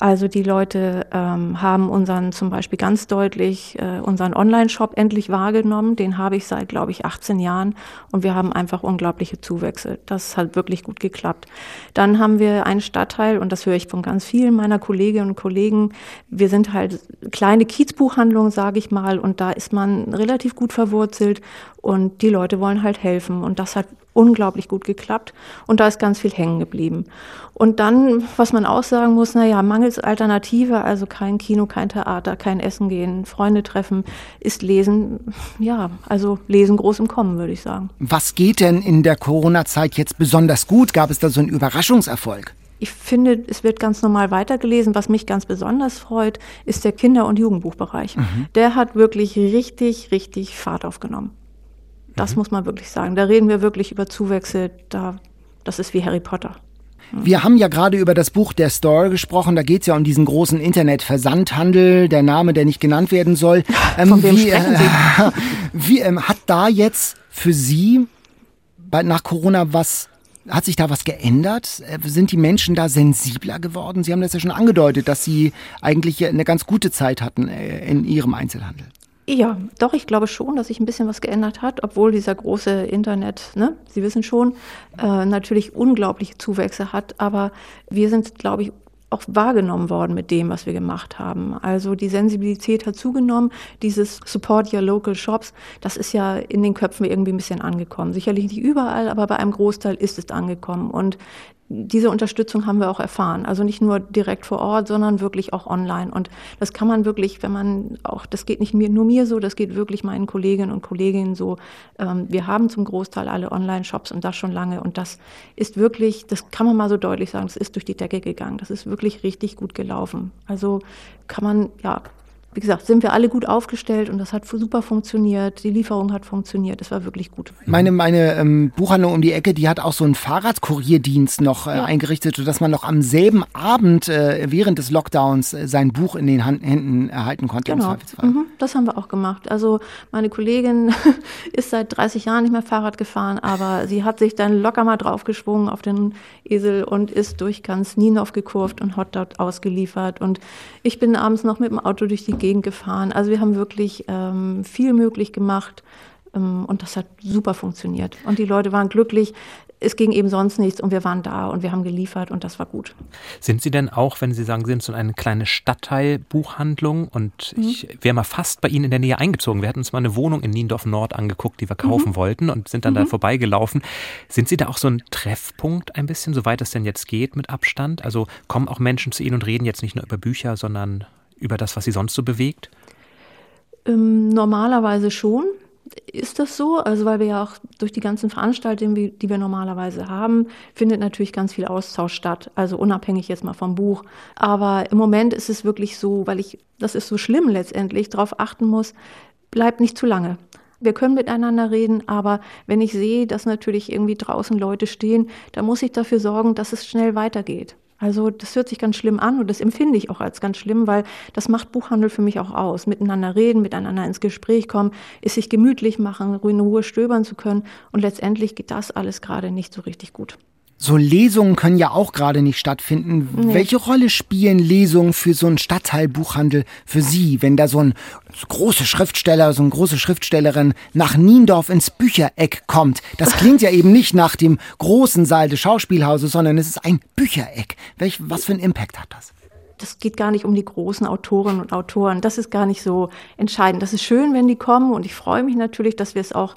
Also die Leute ähm, haben unseren zum Beispiel ganz deutlich äh, unseren Online-Shop endlich wahrgenommen. Den habe ich seit, glaube ich, 18 Jahren und wir haben einfach unglaubliche Zuwächse. Das hat wirklich gut geklappt. Dann haben wir einen Stadtteil und das höre ich von ganz vielen meiner Kolleginnen und Kollegen. Wir sind halt kleine Kiezbuchhandlungen, sage ich mal, und da ist man relativ gut verwurzelt und die Leute wollen halt helfen und das hat unglaublich gut geklappt und da ist ganz viel hängen geblieben. Und dann, was man auch sagen muss, naja, mangels Alternative, also kein Kino, kein Theater, kein Essen gehen, Freunde treffen, ist Lesen, ja, also Lesen groß im Kommen, würde ich sagen. Was geht denn in der Corona-Zeit jetzt besonders gut? Gab es da so einen Überraschungserfolg? Ich finde, es wird ganz normal weitergelesen. Was mich ganz besonders freut, ist der Kinder- und Jugendbuchbereich. Mhm. Der hat wirklich richtig, richtig Fahrt aufgenommen. Das mhm. muss man wirklich sagen. Da reden wir wirklich über Zuwächse. Da, das ist wie Harry Potter. Wir haben ja gerade über das Buch Der Store gesprochen. Da geht es ja um diesen großen Internetversandhandel, der Name, der nicht genannt werden soll. Ähm, Von wem wie, sprechen Sie? Wie ähm, hat da jetzt für Sie bei, nach Corona was hat sich da was geändert? Äh, sind die Menschen da sensibler geworden? Sie haben das ja schon angedeutet, dass Sie eigentlich eine ganz gute Zeit hatten äh, in Ihrem Einzelhandel. Ja, doch, ich glaube schon, dass sich ein bisschen was geändert hat, obwohl dieser große Internet, ne, Sie wissen schon, äh, natürlich unglaubliche Zuwächse hat. Aber wir sind, glaube ich, auch wahrgenommen worden mit dem, was wir gemacht haben. Also die Sensibilität hat zugenommen. Dieses Support Your Local Shops, das ist ja in den Köpfen irgendwie ein bisschen angekommen. Sicherlich nicht überall, aber bei einem Großteil ist es angekommen. Und diese Unterstützung haben wir auch erfahren. Also nicht nur direkt vor Ort, sondern wirklich auch online. Und das kann man wirklich, wenn man auch, das geht nicht nur mir so, das geht wirklich meinen Kolleginnen und Kollegen so. Ähm, wir haben zum Großteil alle Online-Shops und das schon lange. Und das ist wirklich, das kann man mal so deutlich sagen, das ist durch die Decke gegangen. Das ist wirklich richtig gut gelaufen. Also kann man, ja, wie gesagt, sind wir alle gut aufgestellt und das hat super funktioniert. Die Lieferung hat funktioniert. Das war wirklich gut. Meine, meine ähm, Buchhandlung um die Ecke, die hat auch so einen Fahrradkurierdienst noch äh, ja. eingerichtet, sodass man noch am selben Abend äh, während des Lockdowns äh, sein Buch in den Hand, Händen erhalten konnte. Genau. Mhm, das haben wir auch gemacht. Also meine Kollegin ist seit 30 Jahren nicht mehr Fahrrad gefahren, aber sie hat sich dann locker mal draufgeschwungen auf den Esel und ist durch ganz Nienhof gekurvt und hat dort ausgeliefert. Und ich bin abends noch mit dem Auto durch die Gegend gefahren. Also wir haben wirklich ähm, viel möglich gemacht ähm, und das hat super funktioniert. Und die Leute waren glücklich. Es ging eben sonst nichts und wir waren da und wir haben geliefert und das war gut. Sind Sie denn auch, wenn Sie sagen, Sie sind so eine kleine Stadtteilbuchhandlung und mhm. ich wäre mal fast bei Ihnen in der Nähe eingezogen. Wir hatten uns mal eine Wohnung in Niendorf Nord angeguckt, die wir kaufen mhm. wollten und sind dann mhm. da vorbeigelaufen. Sind Sie da auch so ein Treffpunkt ein bisschen, soweit es denn jetzt geht mit Abstand? Also kommen auch Menschen zu Ihnen und reden jetzt nicht nur über Bücher, sondern über das, was Sie sonst so bewegt? Ähm, normalerweise schon ist das so. Also weil wir ja auch durch die ganzen Veranstaltungen, die wir normalerweise haben, findet natürlich ganz viel Austausch statt. Also unabhängig jetzt mal vom Buch. Aber im Moment ist es wirklich so, weil ich, das ist so schlimm letztendlich, darauf achten muss, bleibt nicht zu lange. Wir können miteinander reden, aber wenn ich sehe, dass natürlich irgendwie draußen Leute stehen, dann muss ich dafür sorgen, dass es schnell weitergeht. Also das hört sich ganz schlimm an und das empfinde ich auch als ganz schlimm, weil das macht Buchhandel für mich auch aus. Miteinander reden, miteinander ins Gespräch kommen, es sich gemütlich machen, in Ruhe stöbern zu können und letztendlich geht das alles gerade nicht so richtig gut. So Lesungen können ja auch gerade nicht stattfinden. Nee. Welche Rolle spielen Lesungen für so einen Stadtteilbuchhandel für Sie, wenn da so ein großer Schriftsteller, so eine große Schriftstellerin nach Niendorf ins Büchereck kommt? Das klingt ja eben nicht nach dem großen Saal des Schauspielhauses, sondern es ist ein Büchereck. Welch, was für einen Impact hat das? das geht gar nicht um die großen Autorinnen und Autoren. Das ist gar nicht so entscheidend. Das ist schön, wenn die kommen und ich freue mich natürlich, dass wir es auch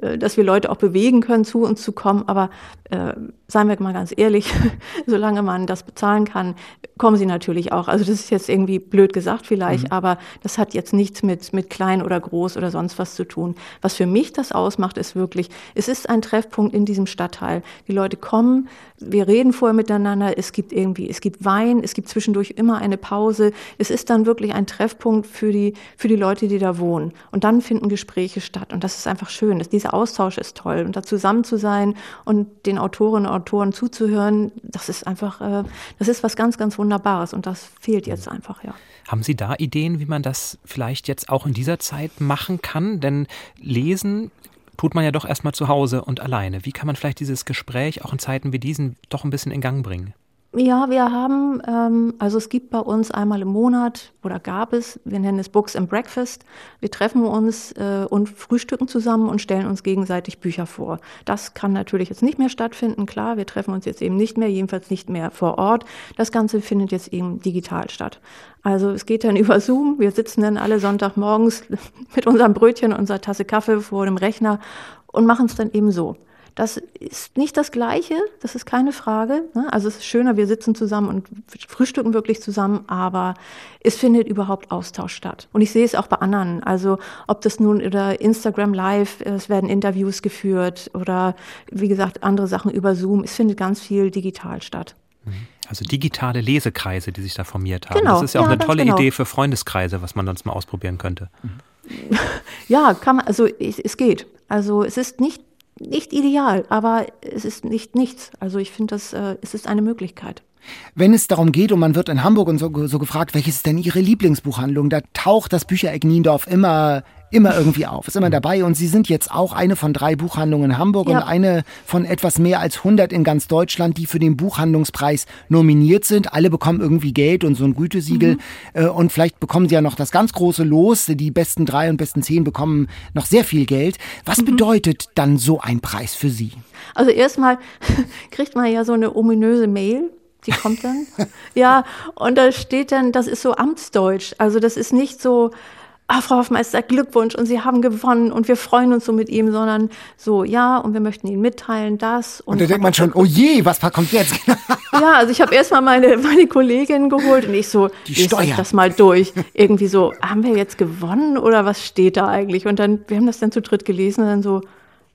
dass wir Leute auch bewegen können, zu uns zu kommen. Aber äh, seien wir mal ganz ehrlich, solange man das bezahlen kann, kommen sie natürlich auch. Also das ist jetzt irgendwie blöd gesagt vielleicht, mhm. aber das hat jetzt nichts mit, mit klein oder groß oder sonst was zu tun. Was für mich das ausmacht, ist wirklich, es ist ein Treffpunkt in diesem Stadtteil. Die Leute kommen, wir reden vorher miteinander, es gibt irgendwie, es gibt Wein, es gibt zwischendurch immer eine Pause. Es ist dann wirklich ein Treffpunkt für die, für die Leute, die da wohnen. Und dann finden Gespräche statt. Und das ist einfach schön. Dass dieser Austausch ist toll. Und da zusammen zu sein und den Autorinnen und Autoren zuzuhören, das ist einfach, äh, das ist was ganz, ganz Wunderbares. Und das fehlt jetzt einfach, ja. Haben Sie da Ideen, wie man das vielleicht jetzt auch in dieser Zeit machen kann? Denn lesen tut man ja doch erstmal zu Hause und alleine. Wie kann man vielleicht dieses Gespräch auch in Zeiten wie diesen doch ein bisschen in Gang bringen? Ja, wir haben, ähm, also es gibt bei uns einmal im Monat oder gab es, wir nennen es Books and Breakfast. Wir treffen uns äh, und frühstücken zusammen und stellen uns gegenseitig Bücher vor. Das kann natürlich jetzt nicht mehr stattfinden, klar, wir treffen uns jetzt eben nicht mehr, jedenfalls nicht mehr vor Ort. Das Ganze findet jetzt eben digital statt. Also es geht dann über Zoom, wir sitzen dann alle Sonntagmorgens mit unserem Brötchen unserer Tasse Kaffee vor dem Rechner und machen es dann eben so. Das ist nicht das Gleiche, das ist keine Frage. Ne? Also es ist schöner, wir sitzen zusammen und frühstücken wirklich zusammen, aber es findet überhaupt Austausch statt. Und ich sehe es auch bei anderen. Also ob das nun über Instagram Live, es werden Interviews geführt oder wie gesagt andere Sachen über Zoom. Es findet ganz viel digital statt. Mhm. Also digitale Lesekreise, die sich da formiert haben. Genau, das ist ja auch ja, eine tolle genau. Idee für Freundeskreise, was man sonst mal ausprobieren könnte. Ja, kann man, also es, es geht. Also es ist nicht nicht ideal, aber es ist nicht nichts. Also ich finde, äh, es ist eine Möglichkeit. Wenn es darum geht, und man wird in Hamburg und so, so gefragt, welches ist denn Ihre Lieblingsbuchhandlung, da taucht das Büchereck Niendorf immer immer irgendwie auf, ist immer mhm. dabei. Und Sie sind jetzt auch eine von drei Buchhandlungen in Hamburg ja. und eine von etwas mehr als 100 in ganz Deutschland, die für den Buchhandlungspreis nominiert sind. Alle bekommen irgendwie Geld und so ein Gütesiegel. Mhm. Äh, und vielleicht bekommen Sie ja noch das ganz große Los. Die besten drei und besten zehn bekommen noch sehr viel Geld. Was mhm. bedeutet dann so ein Preis für Sie? Also erstmal kriegt man ja so eine ominöse Mail die kommt dann. ja, und da steht dann, das ist so Amtsdeutsch. Also das ist nicht so, ah, Frau Hofmeister, Glückwunsch und Sie haben gewonnen und wir freuen uns so mit ihm, sondern so, ja, und wir möchten Ihnen mitteilen, das. Und, und da denkt man schon, oh je, was kommt jetzt? ja, also ich habe erstmal meine, meine Kollegin geholt und ich so, Die Steuer. das mal durch. Irgendwie so, haben wir jetzt gewonnen oder was steht da eigentlich? Und dann, wir haben das dann zu dritt gelesen und dann so,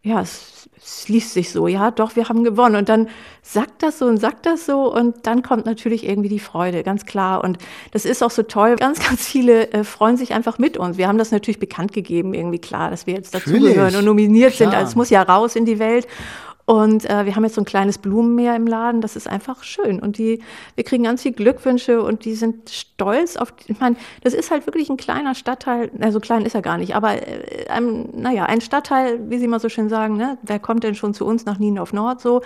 ja, es es liest sich so, ja, doch, wir haben gewonnen. Und dann sagt das so und sagt das so und dann kommt natürlich irgendwie die Freude, ganz klar. Und das ist auch so toll. Ganz, ganz viele äh, freuen sich einfach mit uns. Wir haben das natürlich bekannt gegeben, irgendwie klar, dass wir jetzt dazugehören und nominiert klar. sind. Also es muss ja raus in die Welt. Und äh, wir haben jetzt so ein kleines Blumenmeer im Laden, das ist einfach schön. Und die, wir kriegen ganz viel Glückwünsche und die sind stolz auf, ich meine, das ist halt wirklich ein kleiner Stadtteil, also klein ist er gar nicht, aber äh, ein, naja, ein Stadtteil, wie Sie mal so schön sagen, ne, wer kommt denn schon zu uns nach Niendorf Nord so?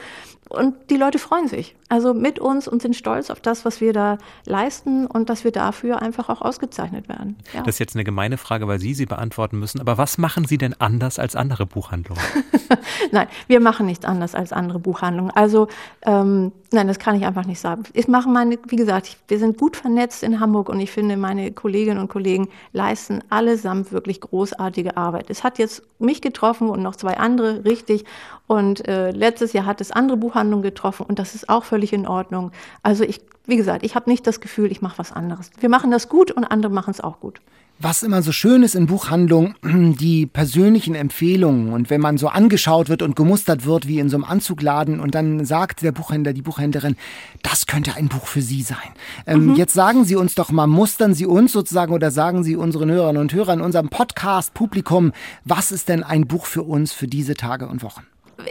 Und die Leute freuen sich, also mit uns und sind stolz auf das, was wir da leisten und dass wir dafür einfach auch ausgezeichnet werden. Ja. Das ist jetzt eine gemeine Frage, weil Sie sie beantworten müssen, aber was machen Sie denn anders als andere Buchhandlungen? Nein, wir machen nichts anders als andere Buchhandlungen. Also ähm, nein, das kann ich einfach nicht sagen. Ich mache meine, wie gesagt, wir sind gut vernetzt in Hamburg und ich finde, meine Kolleginnen und Kollegen leisten allesamt wirklich großartige Arbeit. Es hat jetzt mich getroffen und noch zwei andere, richtig. Und äh, letztes Jahr hat es andere Buchhandlungen getroffen und das ist auch völlig in Ordnung. Also ich, wie gesagt, ich habe nicht das Gefühl, ich mache was anderes. Wir machen das gut und andere machen es auch gut was immer so schön ist in Buchhandlungen, die persönlichen Empfehlungen. Und wenn man so angeschaut wird und gemustert wird wie in so einem Anzugladen und dann sagt der Buchhändler, die Buchhändlerin, das könnte ein Buch für Sie sein. Ähm, mhm. Jetzt sagen Sie uns doch mal, mustern Sie uns sozusagen oder sagen Sie unseren Hörerinnen und Hörern, unserem Podcast-Publikum, was ist denn ein Buch für uns für diese Tage und Wochen?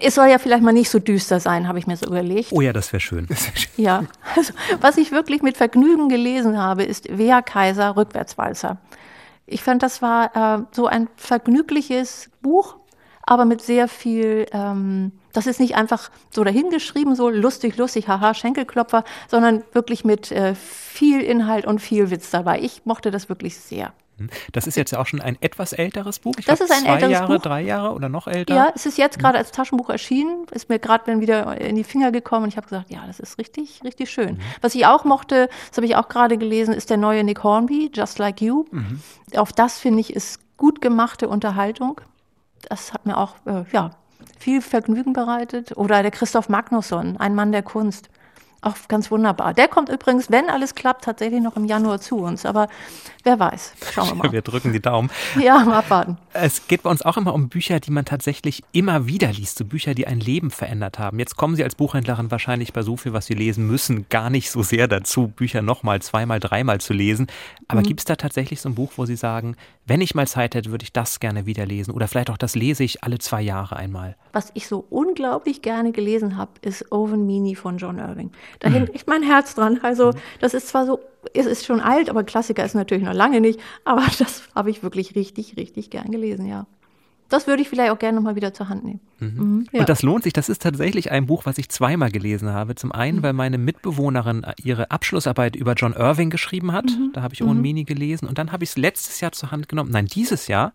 Es soll ja vielleicht mal nicht so düster sein, habe ich mir so überlegt. Oh ja, das wäre schön. Ja, also was ich wirklich mit Vergnügen gelesen habe, ist Wea Kaiser Rückwärtswalzer. Ich fand, das war äh, so ein vergnügliches Buch, aber mit sehr viel, ähm, das ist nicht einfach so dahingeschrieben, so lustig, lustig, haha, Schenkelklopfer, sondern wirklich mit äh, viel Inhalt und viel Witz dabei. Ich mochte das wirklich sehr. Hm. Das ist jetzt ja auch schon ein etwas älteres Buch. Ich das glaub, ist ein zwei älteres Jahre, Buch. drei Jahre oder noch älter. Ja, es ist jetzt gerade als Taschenbuch erschienen. Ist mir gerade dann wieder in die Finger gekommen und ich habe gesagt, ja, das ist richtig, richtig schön. Mhm. Was ich auch mochte, das habe ich auch gerade gelesen, ist der neue Nick Hornby, Just Like You. Mhm. Auf das finde ich ist gut gemachte Unterhaltung. Das hat mir auch äh, ja viel Vergnügen bereitet. Oder der Christoph Magnusson, ein Mann der Kunst. Auch ganz wunderbar. Der kommt übrigens, wenn alles klappt, tatsächlich noch im Januar zu uns. Aber wer weiß. Schauen wir mal. Wir drücken die Daumen. Ja, mal abwarten. Es geht bei uns auch immer um Bücher, die man tatsächlich immer wieder liest. So Bücher, die ein Leben verändert haben. Jetzt kommen Sie als Buchhändlerin wahrscheinlich bei so viel, was Sie lesen müssen, gar nicht so sehr dazu, Bücher nochmal, zweimal, dreimal zu lesen. Aber mhm. gibt es da tatsächlich so ein Buch, wo Sie sagen, wenn ich mal Zeit hätte, würde ich das gerne wieder lesen? Oder vielleicht auch das lese ich alle zwei Jahre einmal? Was ich so unglaublich gerne gelesen habe, ist Owen Meany von John Irving. Da hängt echt mein Herz dran. Also das ist zwar so, es ist schon alt, aber Klassiker ist natürlich noch lange nicht. Aber das habe ich wirklich richtig, richtig gern gelesen, ja. Das würde ich vielleicht auch gerne nochmal wieder zur Hand nehmen. Mhm. Mhm, ja. Und das lohnt sich. Das ist tatsächlich ein Buch, was ich zweimal gelesen habe. Zum einen, mhm. weil meine Mitbewohnerin ihre Abschlussarbeit über John Irving geschrieben hat. Mhm. Da habe ich Owen mhm. Mini gelesen. Und dann habe ich es letztes Jahr zur Hand genommen. Nein, dieses Jahr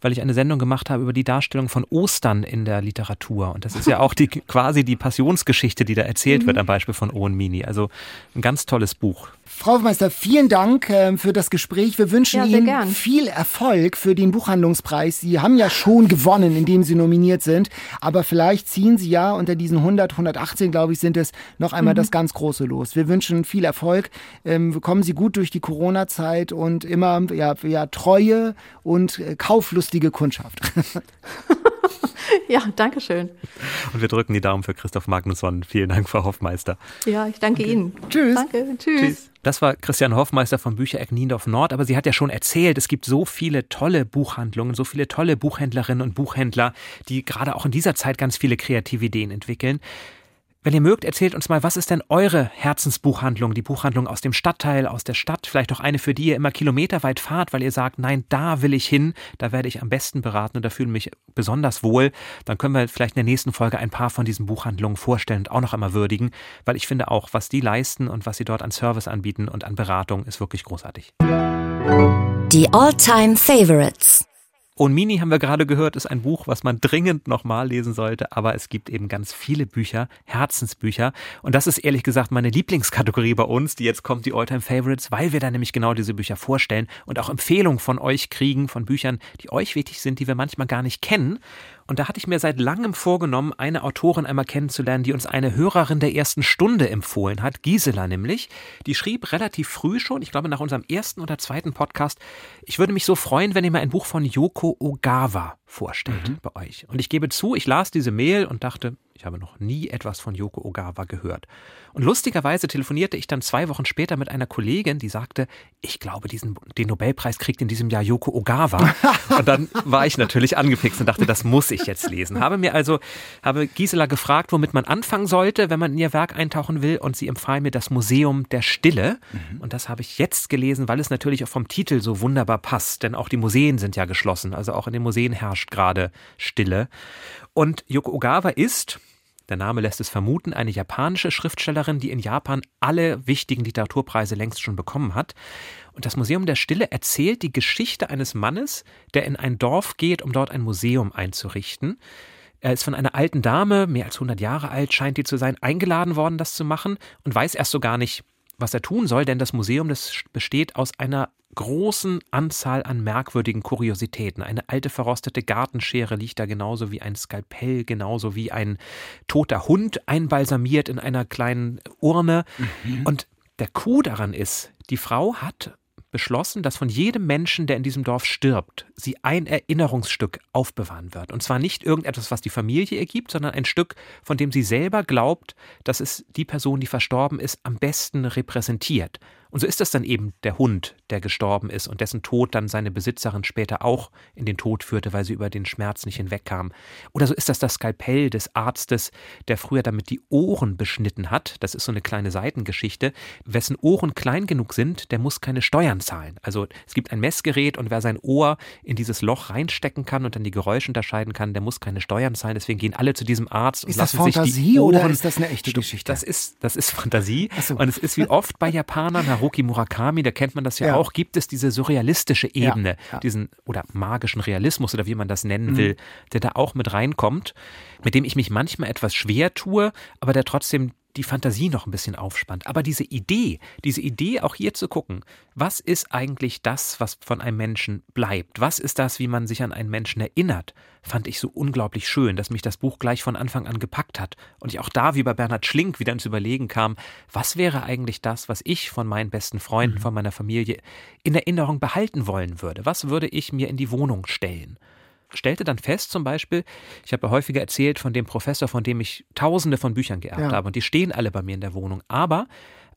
weil ich eine Sendung gemacht habe über die Darstellung von Ostern in der Literatur. Und das ist ja auch die, quasi die Passionsgeschichte, die da erzählt mhm. wird am Beispiel von Owen Mini. Also ein ganz tolles Buch. Frau Meister, vielen Dank äh, für das Gespräch. Wir wünschen ja, Ihnen gern. viel Erfolg für den Buchhandlungspreis. Sie haben ja schon gewonnen, indem Sie nominiert sind. Aber vielleicht ziehen Sie ja unter diesen 100, 118, glaube ich, sind es noch einmal mhm. das ganz große Los. Wir wünschen viel Erfolg. Ähm, kommen Sie gut durch die Corona-Zeit und immer ja, ja, treue und äh, kauflustige Kundschaft. ja, danke schön. Und wir drücken die Daumen für Christoph Magnusson. Vielen Dank, Frau Hoffmeister. Ja, ich danke okay. Ihnen. Tschüss. Danke, tschüss. tschüss. Das war Christian Hoffmeister vom Büchereck Niendorf Nord, aber sie hat ja schon erzählt, es gibt so viele tolle Buchhandlungen, so viele tolle Buchhändlerinnen und Buchhändler, die gerade auch in dieser Zeit ganz viele kreative Ideen entwickeln. Wenn ihr mögt, erzählt uns mal, was ist denn eure Herzensbuchhandlung, die Buchhandlung aus dem Stadtteil, aus der Stadt, vielleicht auch eine, für die ihr immer kilometerweit fahrt, weil ihr sagt, nein, da will ich hin, da werde ich am besten beraten und da fühle mich besonders wohl. Dann können wir vielleicht in der nächsten Folge ein paar von diesen Buchhandlungen vorstellen und auch noch einmal würdigen, weil ich finde auch, was die leisten und was sie dort an Service anbieten und an Beratung ist wirklich großartig. Die All-Time Favorites. Und Mini haben wir gerade gehört, ist ein Buch, was man dringend nochmal lesen sollte, aber es gibt eben ganz viele Bücher, Herzensbücher. Und das ist ehrlich gesagt meine Lieblingskategorie bei uns, die jetzt kommt, die Alltime Favorites, weil wir da nämlich genau diese Bücher vorstellen und auch Empfehlungen von euch kriegen, von Büchern, die euch wichtig sind, die wir manchmal gar nicht kennen. Und da hatte ich mir seit langem vorgenommen, eine Autorin einmal kennenzulernen, die uns eine Hörerin der ersten Stunde empfohlen hat, Gisela nämlich. Die schrieb relativ früh schon, ich glaube nach unserem ersten oder zweiten Podcast, ich würde mich so freuen, wenn ihr mir ein Buch von Yoko Ogawa vorstellt mhm. bei euch. Und ich gebe zu, ich las diese Mail und dachte, ich habe noch nie etwas von Yoko Ogawa gehört. Und lustigerweise telefonierte ich dann zwei Wochen später mit einer Kollegin, die sagte, ich glaube, diesen, den Nobelpreis kriegt in diesem Jahr Yoko Ogawa. Und dann war ich natürlich angefixt und dachte, das muss ich jetzt lesen. Habe mir also, habe Gisela gefragt, womit man anfangen sollte, wenn man in ihr Werk eintauchen will. Und sie empfahl mir das Museum der Stille. Mhm. Und das habe ich jetzt gelesen, weil es natürlich auch vom Titel so wunderbar passt. Denn auch die Museen sind ja geschlossen. Also auch in den Museen herrscht gerade Stille. Und Yoko Ogawa ist, der Name lässt es vermuten, eine japanische Schriftstellerin, die in Japan alle wichtigen Literaturpreise längst schon bekommen hat. Und das Museum der Stille erzählt die Geschichte eines Mannes, der in ein Dorf geht, um dort ein Museum einzurichten. Er ist von einer alten Dame, mehr als 100 Jahre alt scheint die zu sein, eingeladen worden, das zu machen und weiß erst so gar nicht, was er tun soll, denn das Museum das besteht aus einer großen Anzahl an merkwürdigen Kuriositäten. Eine alte verrostete Gartenschere liegt da genauso wie ein Skalpell, genauso wie ein toter Hund einbalsamiert in einer kleinen Urne. Mhm. Und der Coup daran ist, die Frau hat beschlossen, dass von jedem Menschen, der in diesem Dorf stirbt, sie ein Erinnerungsstück aufbewahren wird. Und zwar nicht irgendetwas, was die Familie ihr gibt, sondern ein Stück, von dem sie selber glaubt, dass es die Person, die verstorben ist, am besten repräsentiert. Und so ist das dann eben der Hund, der gestorben ist und dessen Tod dann seine Besitzerin später auch in den Tod führte, weil sie über den Schmerz nicht hinwegkam. Oder so ist das das Skalpell des Arztes, der früher damit die Ohren beschnitten hat. Das ist so eine kleine Seitengeschichte. Wessen Ohren klein genug sind, der muss keine Steuern zahlen. Also es gibt ein Messgerät und wer sein Ohr in dieses Loch reinstecken kann und dann die Geräusche unterscheiden kann, der muss keine Steuern zahlen. Deswegen gehen alle zu diesem Arzt und ist lassen das Fantasie sich die Ohren. Oder ist das eine echte Geschichte? Das ist, das ist Fantasie. So. Und es ist wie oft bei Japanern, Haruki Murakami, da kennt man das ja, ja. auch, gibt es diese surrealistische Ebene, ja, diesen oder magischen Realismus oder wie man das nennen mhm. will, der da auch mit reinkommt, mit dem ich mich manchmal etwas schwer tue, aber der trotzdem die Fantasie noch ein bisschen aufspannt. Aber diese Idee, diese Idee auch hier zu gucken, was ist eigentlich das, was von einem Menschen bleibt? Was ist das, wie man sich an einen Menschen erinnert? Fand ich so unglaublich schön, dass mich das Buch gleich von Anfang an gepackt hat. Und ich auch da, wie bei Bernhard Schlink, wieder ins Überlegen kam, was wäre eigentlich das, was ich von meinen besten Freunden, mhm. von meiner Familie in Erinnerung behalten wollen würde? Was würde ich mir in die Wohnung stellen? Stellte dann fest, zum Beispiel, ich habe ja häufiger erzählt von dem Professor, von dem ich tausende von Büchern geerbt ja. habe und die stehen alle bei mir in der Wohnung. Aber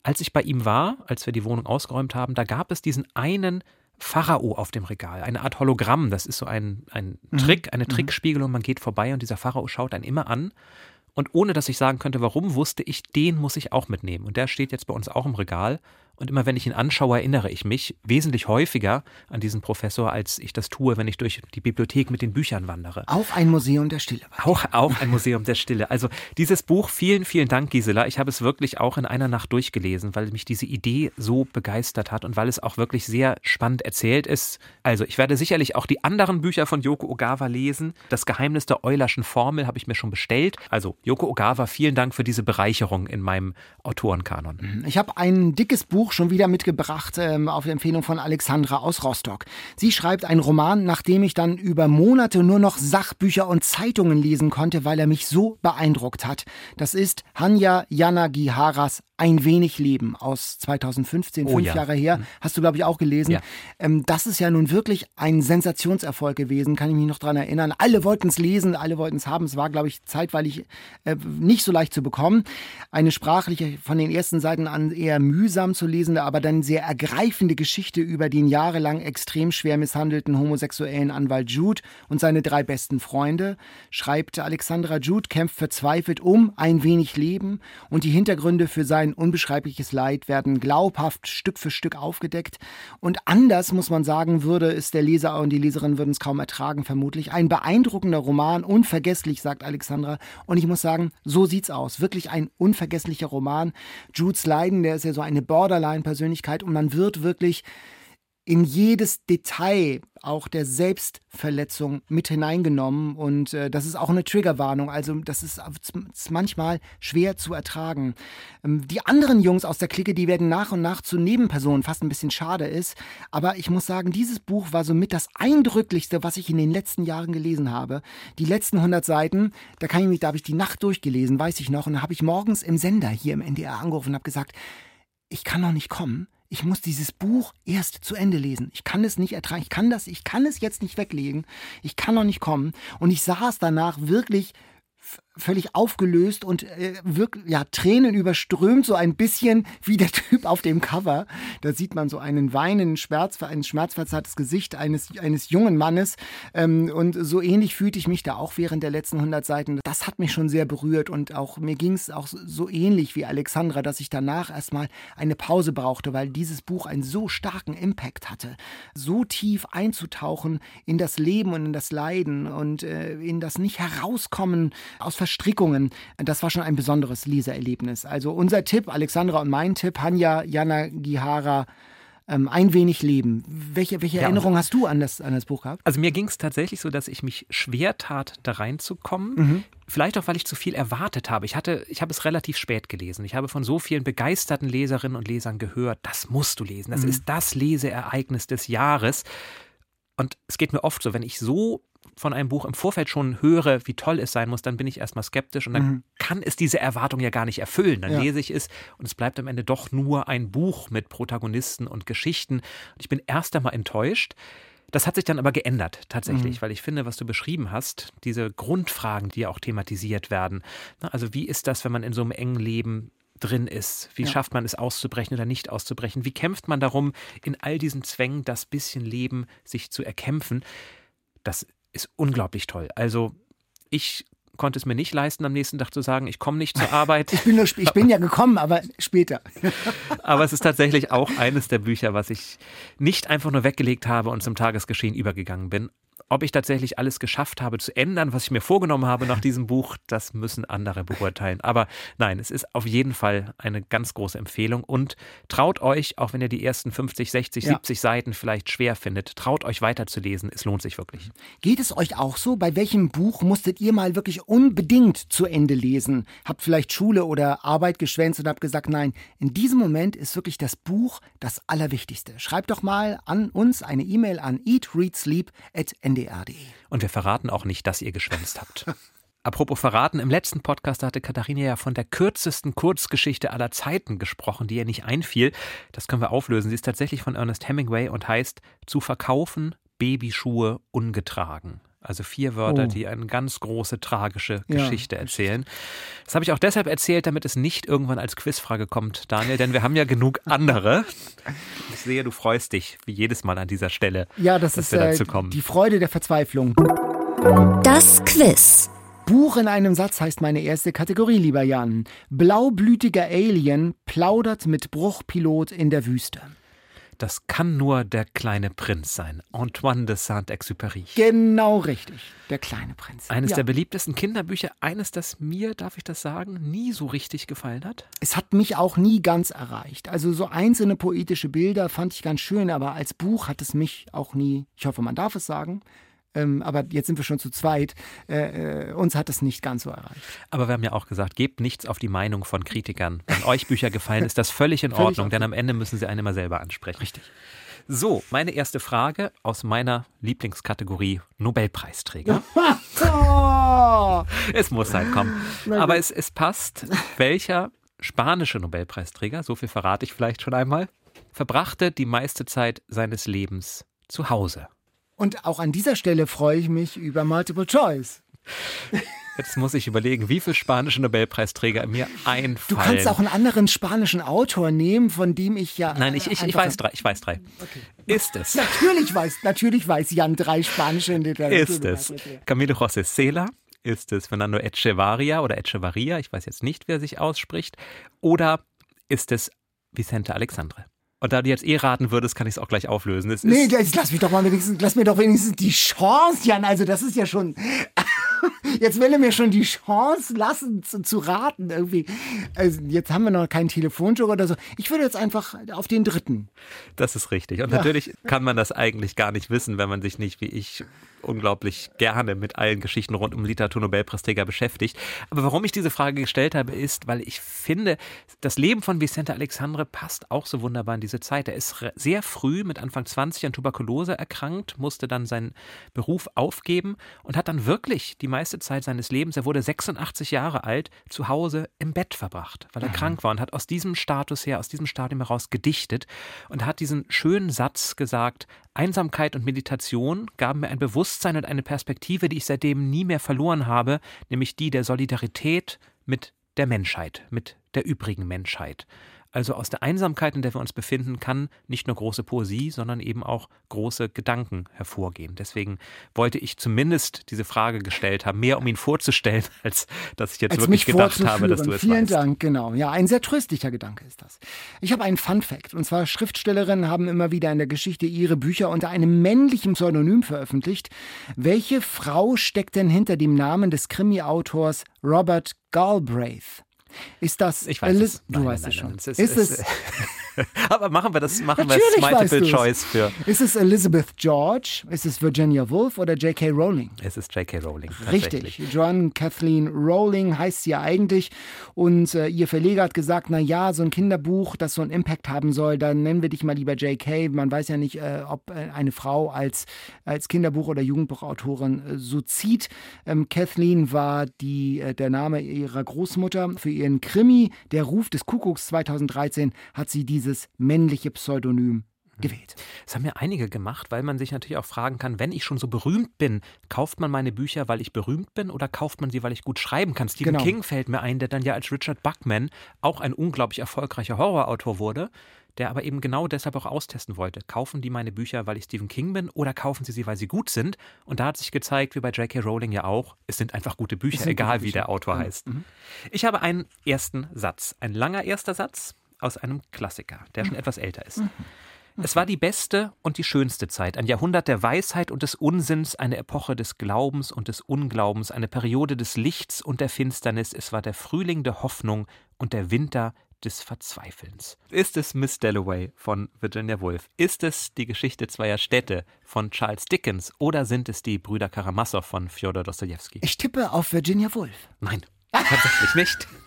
als ich bei ihm war, als wir die Wohnung ausgeräumt haben, da gab es diesen einen Pharao auf dem Regal, eine Art Hologramm. Das ist so ein, ein mhm. Trick, eine mhm. Trickspiegelung. Man geht vorbei und dieser Pharao schaut einen immer an. Und ohne dass ich sagen könnte, warum, wusste ich, den muss ich auch mitnehmen. Und der steht jetzt bei uns auch im Regal. Und immer wenn ich ihn anschaue, erinnere ich mich wesentlich häufiger an diesen Professor, als ich das tue, wenn ich durch die Bibliothek mit den Büchern wandere. Auch ein Museum der Stille. Auch, auch ein Museum der Stille. Also dieses Buch, vielen, vielen Dank, Gisela. Ich habe es wirklich auch in einer Nacht durchgelesen, weil mich diese Idee so begeistert hat und weil es auch wirklich sehr spannend erzählt ist. Also ich werde sicherlich auch die anderen Bücher von Yoko Ogawa lesen. Das Geheimnis der Eulerschen Formel habe ich mir schon bestellt. Also Yoko Ogawa, vielen Dank für diese Bereicherung in meinem Autorenkanon. Ich habe ein dickes Buch Buch schon wieder mitgebracht ähm, auf Empfehlung von Alexandra aus Rostock. Sie schreibt einen Roman, nachdem ich dann über Monate nur noch Sachbücher und Zeitungen lesen konnte, weil er mich so beeindruckt hat. Das ist Hanya Yanagiharas Ein wenig Leben aus 2015, oh, fünf ja. Jahre her. Mhm. Hast du, glaube ich, auch gelesen. Ja. Ähm, das ist ja nun wirklich ein Sensationserfolg gewesen, kann ich mich noch dran erinnern. Alle wollten es lesen, alle wollten es haben. Es war, glaube ich, zeitweilig äh, nicht so leicht zu bekommen. Eine sprachliche, von den ersten Seiten an eher mühsam zu lesende, aber dann sehr ergreifende Geschichte über den jahrelang extrem schwer misshandelten homosexuellen Anwalt Jude und seine drei besten Freunde. Schreibt Alexandra Jude, kämpft verzweifelt um ein wenig Leben und die Hintergründe für sein unbeschreibliches Leid werden glaubhaft Stück für Stück aufgedeckt. Und anders, muss man sagen, würde es der Leser und die Leserin würden es kaum ertragen, vermutlich. Ein beeindruckender Roman, unvergesslich, sagt Alexandra. Und ich muss sagen, so sieht's aus. Wirklich ein unvergesslicher Roman. Judes Leiden, der ist ja so eine Borderline-Persönlichkeit und man wird wirklich in jedes Detail auch der Selbstverletzung mit hineingenommen und äh, das ist auch eine Triggerwarnung. Also das ist, manchmal schwer zu ertragen. Ähm, die anderen Jungs aus der Clique, die werden nach und nach zu Nebenpersonen, fast ein bisschen schade ist. Aber ich muss sagen, dieses Buch war somit das eindrücklichste, was ich in den letzten Jahren gelesen habe. Die letzten 100 Seiten, da kann ich mich, da habe ich die Nacht durchgelesen, weiß ich noch, und da habe ich morgens im Sender hier im NDR angerufen und habe gesagt, ich kann noch nicht kommen ich muss dieses Buch erst zu Ende lesen. Ich kann es nicht ertragen. Ich kann das, ich kann es jetzt nicht weglegen. Ich kann noch nicht kommen. Und ich saß danach wirklich völlig aufgelöst und äh, wirklich, ja, Tränen überströmt, so ein bisschen wie der Typ auf dem Cover. Da sieht man so einen weinenden, Schmerz, ein schmerzverzerrtes Gesicht eines, eines jungen Mannes. Ähm, und so ähnlich fühlte ich mich da auch während der letzten 100 Seiten. Das hat mich schon sehr berührt und auch mir ging es auch so ähnlich wie Alexandra, dass ich danach erstmal eine Pause brauchte, weil dieses Buch einen so starken Impact hatte. So tief einzutauchen in das Leben und in das Leiden und äh, in das nicht herauskommen aus Verstrickungen. Das war schon ein besonderes Lesererlebnis. Also unser Tipp, Alexandra und mein Tipp, Hanya Jana Gihara, ähm, ein wenig Leben. Welche, welche ja, Erinnerung hast du an das, an das Buch gehabt? Also mir ging es tatsächlich so, dass ich mich schwer tat, da reinzukommen. Mhm. Vielleicht auch, weil ich zu viel erwartet habe. Ich hatte, ich habe es relativ spät gelesen. Ich habe von so vielen begeisterten Leserinnen und Lesern gehört, das musst du lesen. Das mhm. ist das Leseereignis des Jahres. Und es geht mir oft so, wenn ich so von einem Buch im Vorfeld schon höre, wie toll es sein muss, dann bin ich erstmal skeptisch und dann mhm. kann es diese Erwartung ja gar nicht erfüllen. Dann ja. lese ich es und es bleibt am Ende doch nur ein Buch mit Protagonisten und Geschichten. Und ich bin erst einmal enttäuscht. Das hat sich dann aber geändert, tatsächlich, mhm. weil ich finde, was du beschrieben hast, diese Grundfragen, die ja auch thematisiert werden. Also, wie ist das, wenn man in so einem engen Leben drin ist. Wie ja. schafft man es auszubrechen oder nicht auszubrechen? Wie kämpft man darum, in all diesen Zwängen das bisschen Leben sich zu erkämpfen? Das ist unglaublich toll. Also ich konnte es mir nicht leisten, am nächsten Tag zu sagen, ich komme nicht zur Arbeit. ich, bin nur, ich bin ja gekommen, aber später. aber es ist tatsächlich auch eines der Bücher, was ich nicht einfach nur weggelegt habe und zum Tagesgeschehen übergegangen bin. Ob ich tatsächlich alles geschafft habe zu ändern, was ich mir vorgenommen habe nach diesem Buch, das müssen andere beurteilen. Aber nein, es ist auf jeden Fall eine ganz große Empfehlung und traut euch, auch wenn ihr die ersten 50, 60, ja. 70 Seiten vielleicht schwer findet, traut euch weiterzulesen. Es lohnt sich wirklich. Geht es euch auch so? Bei welchem Buch musstet ihr mal wirklich unbedingt zu Ende lesen? Habt vielleicht Schule oder Arbeit geschwänzt und habt gesagt, nein, in diesem Moment ist wirklich das Buch das Allerwichtigste. Schreibt doch mal an uns eine E-Mail an eatreadsleep.nd ndr.de. Und wir verraten auch nicht, dass ihr geschwänzt habt. Apropos verraten, im letzten Podcast hatte Katharina ja von der kürzesten Kurzgeschichte aller Zeiten gesprochen, die ihr nicht einfiel. Das können wir auflösen. Sie ist tatsächlich von Ernest Hemingway und heißt Zu verkaufen, Babyschuhe ungetragen. Also vier Wörter, oh. die eine ganz große tragische Geschichte ja. erzählen. Das habe ich auch deshalb erzählt, damit es nicht irgendwann als Quizfrage kommt, Daniel, denn wir haben ja genug andere. Ich sehe, du freust dich wie jedes Mal an dieser Stelle. Ja, das ist äh, die Freude der Verzweiflung. Das Quiz. Buch in einem Satz heißt meine erste Kategorie, lieber Jan. Blaublütiger Alien plaudert mit Bruchpilot in der Wüste. Das kann nur der kleine Prinz sein. Antoine de Saint-Exupéry. Genau richtig. Der kleine Prinz. Eines ja. der beliebtesten Kinderbücher. Eines, das mir, darf ich das sagen, nie so richtig gefallen hat. Es hat mich auch nie ganz erreicht. Also so einzelne poetische Bilder fand ich ganz schön, aber als Buch hat es mich auch nie, ich hoffe, man darf es sagen, Ähm, aber jetzt sind wir schon zu zweit. Äh, äh, uns hat es nicht ganz so erreicht. Aber wir haben ja auch gesagt, gebt nichts auf die Meinung von Kritikern. Wenn euch Bücher gefallen, ist das völlig in Ordnung, denn am Ende müssen sie einen immer selber ansprechen. Richtig. So, meine erste Frage aus meiner Lieblingskategorie Nobelpreisträger. Oh! Es muss halt kommen. Aber es, es passt. Welcher spanische Nobelpreisträger, so viel verrate ich vielleicht schon einmal, verbrachte die meiste Zeit seines Lebens zu Hause? Und auch an dieser Stelle freue ich mich über Multiple Choice. Jetzt muss ich überlegen, wie viele spanische Nobelpreisträger mir einfallen. Du kannst auch einen anderen spanischen Autor nehmen, von dem ich ja. Nein, ich, ich, ich weiß drei. Ich weiß drei. Okay. Ist es? Natürlich weiß, natürlich weiß Jan drei spanische Literatur. Ist es Camilo José Cela? Ist es Fernando Echevarria oder Echevarria? Ich weiß jetzt nicht, wer sich ausspricht. Oder ist es Vicente Alexandre? Und da du jetzt eh raten würdest, kann ich es auch gleich auflösen. Es nee, jetzt lass mich doch mal wenigstens, lass mir doch wenigstens die Chance, Jan. Also das ist ja schon. Jetzt will er mir schon die Chance lassen zu, zu raten irgendwie. Also jetzt haben wir noch keinen Telefonjoker oder so. Ich würde jetzt einfach auf den dritten. Das ist richtig. Und ja. natürlich kann man das eigentlich gar nicht wissen, wenn man sich nicht wie ich unglaublich gerne mit allen Geschichten rund um Literaturnobelpreisträger beschäftigt. Aber warum ich diese Frage gestellt habe, ist, weil ich finde, das Leben von Vicente Alexandre passt auch so wunderbar in diese Zeit. Er ist sehr früh mit Anfang 20 an Tuberkulose erkrankt, musste dann seinen Beruf aufgeben und hat dann wirklich die meiste Zeit seines Lebens, er wurde 86 Jahre alt, zu Hause im Bett verbracht, weil er mhm. krank war und hat aus diesem Status her, aus diesem Stadium heraus gedichtet und hat diesen schönen Satz gesagt, Einsamkeit und Meditation gaben mir ein Bewusstsein und eine Perspektive, die ich seitdem nie mehr verloren habe, nämlich die der Solidarität mit der Menschheit, mit der übrigen Menschheit. Also aus der Einsamkeit, in der wir uns befinden, kann nicht nur große Poesie, sondern eben auch große Gedanken hervorgehen. Deswegen wollte ich zumindest diese Frage gestellt haben, mehr um ihn vorzustellen, als dass ich jetzt als wirklich gedacht habe, dass du es Vielen weißt. Dank, genau. Ja, ein sehr tröstlicher Gedanke ist das. Ich habe einen Fun Fact. Und zwar Schriftstellerinnen haben immer wieder in der Geschichte ihre Bücher unter einem männlichen Pseudonym veröffentlicht. Welche Frau steckt denn hinter dem Namen des Krimi-Autors Robert Galbraith? Ist das ich weiß es. Du nein, weißt nein, es schon. Nein, es ist, ist es Aber machen wir das, machen wir es Multiple Choice für. Ist es Elizabeth George? Ist es Virginia Woolf oder J.K. Rowling? Es ist J.K. Rowling. Richtig. Joan Kathleen Rowling heißt sie ja eigentlich. Und äh, ihr Verleger hat gesagt, na ja, so ein Kinderbuch, das so einen Impact haben soll, dann nennen wir dich mal lieber J.K. Man weiß ja nicht, äh, ob äh, eine Frau als, als Kinderbuch- oder Jugendbuchautorin äh, so zieht. Ähm, Kathleen war die, äh, der Name ihrer Großmutter. Für ihren Krimi, Der Ruf des Kuckucks 2013, hat sie diese dieses männliche Pseudonym gewählt. Das haben ja einige gemacht, weil man sich natürlich auch fragen kann, wenn ich schon so berühmt bin, kauft man meine Bücher, weil ich berühmt bin oder kauft man sie, weil ich gut schreiben kann? Stephen genau. King fällt mir ein, der dann ja als Richard Buckman auch ein unglaublich erfolgreicher Horrorautor wurde, der aber eben genau deshalb auch austesten wollte. Kaufen die meine Bücher, weil ich Stephen King bin oder kaufen sie sie, weil sie gut sind? Und da hat sich gezeigt, wie bei J.K. Rowling ja auch, es sind einfach gute Bücher, egal Bücher. wie der Autor mhm. heißt. Mhm. Ich habe einen ersten Satz, ein langer erster Satz, aus einem Klassiker, der schon etwas älter ist. Es war die beste und die schönste Zeit, ein Jahrhundert der Weisheit und des Unsinns, eine Epoche des Glaubens und des Unglaubens, eine Periode des Lichts und der Finsternis. Es war der Frühling der Hoffnung und der Winter des Verzweifelns. Ist es Miss Dalloway von Virginia Woolf? Ist es die Geschichte zweier Städte von Charles Dickens? Oder sind es die Brüder Karamasow von Fjodor Dostojewski? Ich tippe auf Virginia Woolf. Nein, tatsächlich nicht.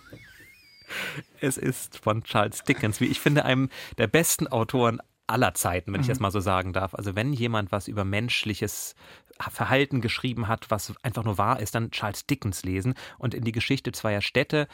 Es ist von Charles Dickens, wie ich finde, einem der besten Autoren aller Zeiten, wenn ich das mhm. mal so sagen darf. Also wenn jemand was über menschliches Verhalten geschrieben hat, was einfach nur wahr ist, dann Charles Dickens lesen und in die Geschichte zweier Städte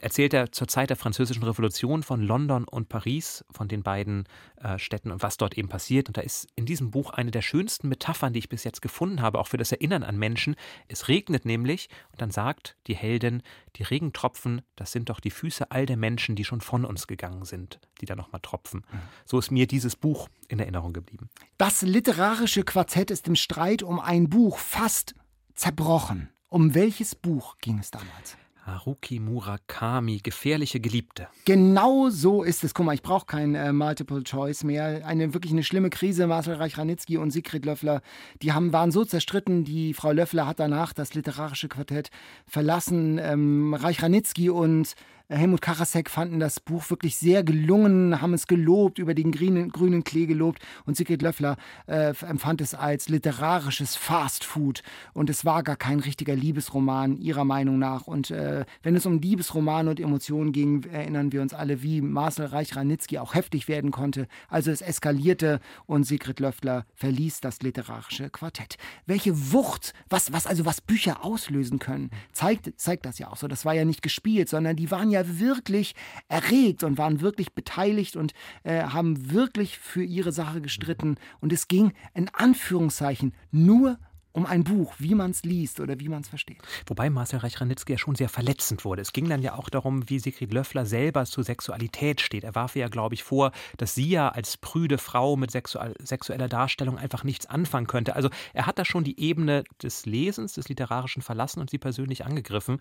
erzählt er zur Zeit der Französischen Revolution von London und Paris, von den beiden äh, Städten und was dort eben passiert. Und da ist in diesem Buch eine der schönsten Metaphern, die ich bis jetzt gefunden habe, auch für das Erinnern an Menschen. Es regnet nämlich und dann sagt die Heldin, die Regentropfen, das sind doch die Füße all der Menschen, die schon von uns gegangen sind, die da nochmal tropfen. Mhm. So ist mir dieses Buch in Erinnerung geblieben. Das literarische Quartett ist im Streit um ein Buch fast zerbrochen. Um welches Buch ging es damals? Haruki Murakami, gefährliche Geliebte. Genau so ist es. Guck mal, ich brauche kein äh, Multiple Choice mehr. Eine wirklich eine schlimme Krise. Marcel Reich-Ranitzky und Sigrid Löffler, die haben, waren so zerstritten. Die Frau Löffler hat danach das literarische Quartett verlassen. Ähm, Reich-Ranitzky und Helmut Karasek fanden das Buch wirklich sehr gelungen, haben es gelobt, über den grünen, grünen Klee gelobt und Sigrid Löffler äh, empfand es als literarisches Fastfood und es war gar kein richtiger Liebesroman ihrer Meinung nach. Und äh, wenn es um Liebesromane und Emotionen ging, erinnern wir uns alle, wie Marcel Reich-Ranitzky auch heftig werden konnte. Also es eskalierte und Sigrid Löffler verließ das literarische Quartett. Welche Wucht, was, was also was Bücher auslösen können, zeigt, zeigt das ja auch so. Das war ja nicht gespielt, sondern die waren ja wirklich erregt und waren wirklich beteiligt und äh, haben wirklich für ihre Sache gestritten. Und es ging in Anführungszeichen nur um ein Buch, wie man es liest oder wie man es versteht. Wobei Marcel Reich-Ranitzky ja schon sehr verletzend wurde. Es ging dann ja auch darum, wie Sigrid Löffler selber zur Sexualität steht. Er warf ja, glaube ich, vor, dass sie ja als prüde Frau mit sexueller Darstellung einfach nichts anfangen könnte. Also er hat da schon die Ebene des Lesens, des Literarischen verlassen und sie persönlich angegriffen.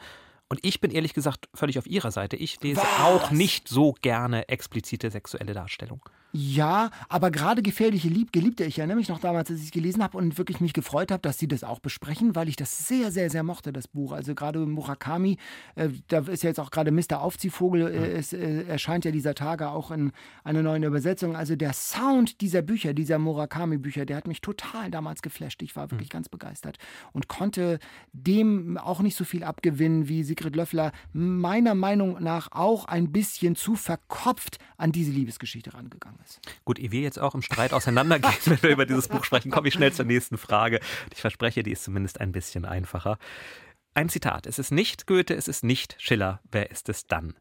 Und ich bin ehrlich gesagt völlig auf ihrer Seite. Ich lese Was? auch nicht so gerne explizite sexuelle Darstellung. Ja, aber gerade gefährliche Lieb Geliebte, ich erinnere mich noch damals, als ich es gelesen habe und wirklich mich gefreut habe, dass sie das auch besprechen, weil ich das sehr, sehr, sehr mochte, das Buch. Also gerade Murakami, äh, da ist ja jetzt auch gerade Mr. Aufziehvogel, äh, es äh, erscheint ja dieser Tage auch in einer neuen Übersetzung. Also der Sound dieser Bücher, dieser Murakami-Bücher, der hat mich total damals geflasht. Ich war wirklich mhm. ganz begeistert und konnte dem auch nicht so viel abgewinnen, wie Sigrid Löffler meiner Meinung nach auch ein bisschen zu verkopft an diese Liebesgeschichte rangegangen ist. Gut, ehe wir jetzt auch im Streit auseinandergehen, wenn wir über dieses Buch sprechen, komme ich schnell zur nächsten Frage. Ich verspreche, die ist zumindest ein bisschen einfacher. Ein Zitat. Es ist nicht Goethe, es ist nicht Schiller. Wer ist es dann?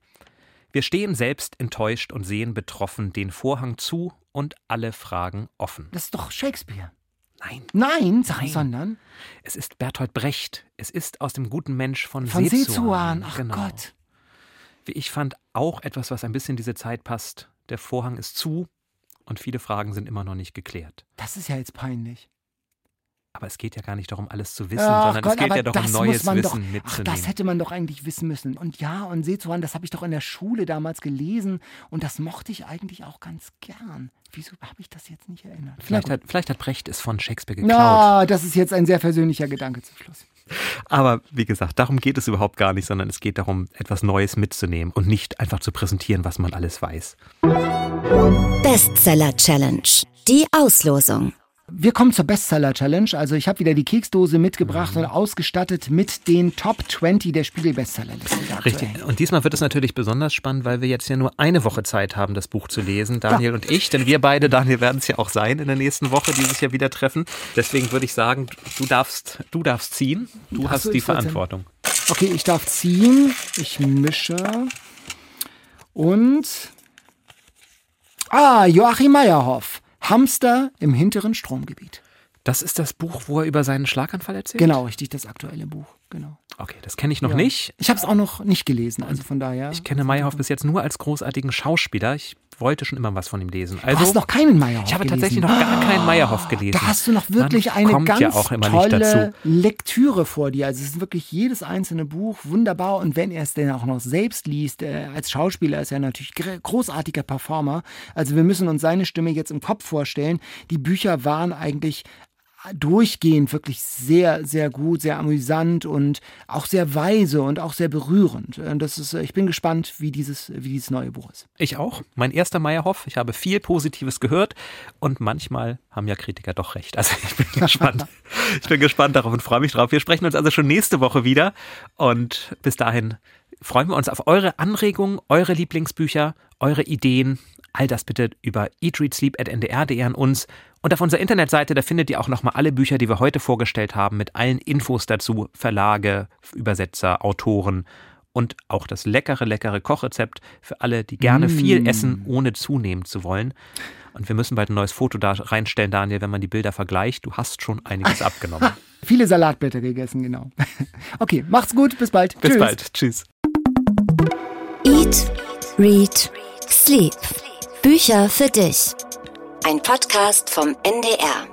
Wir stehen selbst enttäuscht und sehen betroffen den Vorhang zu und alle Fragen offen. Das ist doch Shakespeare. Nein. Nein, Nein. sondern? Es ist Bertolt Brecht. Es ist aus dem guten Mensch von, von Sezuan. Sezuan. Ach genau. Gott. Wie ich fand, auch etwas, was ein bisschen in diese Zeit passt. Der Vorhang ist zu und viele Fragen sind immer noch nicht geklärt. Das ist ja jetzt peinlich. Aber es geht ja gar nicht darum, alles zu wissen, Ach sondern Gott, es geht ja darum, neues Wissen doch, mitzunehmen. Ach, das hätte man doch eigentlich wissen müssen. Und ja, und Sezuan, das habe ich doch in der Schule damals gelesen und das mochte ich eigentlich auch ganz gern. Wieso habe ich das jetzt nicht erinnert? Vielleicht hat, vielleicht hat Brecht es von Shakespeare geklaut. Na, das ist jetzt ein sehr persönlicher Gedanke zum Schluss. Aber wie gesagt, darum geht es überhaupt gar nicht, sondern es geht darum, etwas Neues mitzunehmen und nicht einfach zu präsentieren, was man alles weiß. Bestseller Challenge. Die Auslosung. Wir kommen zur Bestseller Challenge. Also ich habe wieder die Keksdose mitgebracht mhm. und ausgestattet mit den Top 20 der Spiegel Bestsellerliste. Richtig. Und diesmal wird es natürlich besonders spannend, weil wir jetzt ja nur eine Woche Zeit haben, das Buch zu lesen, Daniel ja. und ich. Denn wir beide, Daniel, werden es ja auch sein in der nächsten Woche, die sich ja wieder treffen. Deswegen würde ich sagen, du darfst, du darfst ziehen. Du Ach hast so, die Verantwortung. Okay, ich darf ziehen. Ich mische. Und Ah, Joachim Meyerhoff. Hamster im hinteren Stromgebiet. Das ist das Buch, wo er über seinen Schlaganfall erzählt? Genau, richtig, das aktuelle Buch, genau. Okay, das kenne ich noch ja. nicht. Ich habe es auch noch nicht gelesen, also von daher. Ich kenne Meyerhoff bis jetzt nur als großartigen Schauspieler. Ich wollte schon immer was von ihm lesen. Also, du hast noch keinen Meyerhoff Ich habe gelesen. tatsächlich noch gar keinen Meyerhoff gelesen. Da hast du noch wirklich Man eine ganz ja tolle Lektüre vor dir. Also es ist wirklich jedes einzelne Buch wunderbar und wenn er es denn auch noch selbst liest, äh, als Schauspieler ist er natürlich großartiger Performer. Also wir müssen uns seine Stimme jetzt im Kopf vorstellen. Die Bücher waren eigentlich durchgehend wirklich sehr, sehr gut, sehr amüsant und auch sehr weise und auch sehr berührend. Äh, das ist, äh, ich bin gespannt, wie dieses, wie dieses neue Buch ist. Ich auch. Mein erster Meyerhoff. Ich habe viel Positives gehört und manchmal haben ja Kritiker doch recht. Also ich bin gespannt. ich bin gespannt darauf und freue mich drauf. Wir sprechen uns also schon nächste Woche wieder und bis dahin freuen wir uns auf eure Anregungen, eure Lieblingsbücher, eure Ideen. All das bitte über eatreadsleep.ndr.de an uns und auf unserer Internetseite, da findet ihr auch nochmal alle Bücher, die wir heute vorgestellt haben, mit allen Infos dazu, Verlage, Übersetzer, Autoren und auch das leckere, leckere Kochrezept für alle, die gerne mm. viel essen, ohne zunehmen zu wollen. Und wir müssen bald ein neues Foto da reinstellen, Daniel, wenn man die Bilder vergleicht. Du hast schon einiges abgenommen. Viele Salatblätter gegessen, genau. Okay, macht's gut, bis bald. Bis Tschüss. bald. Tschüss. Eat, Read, Sleep. Bücher für dich. Ein Podcast vom NDR.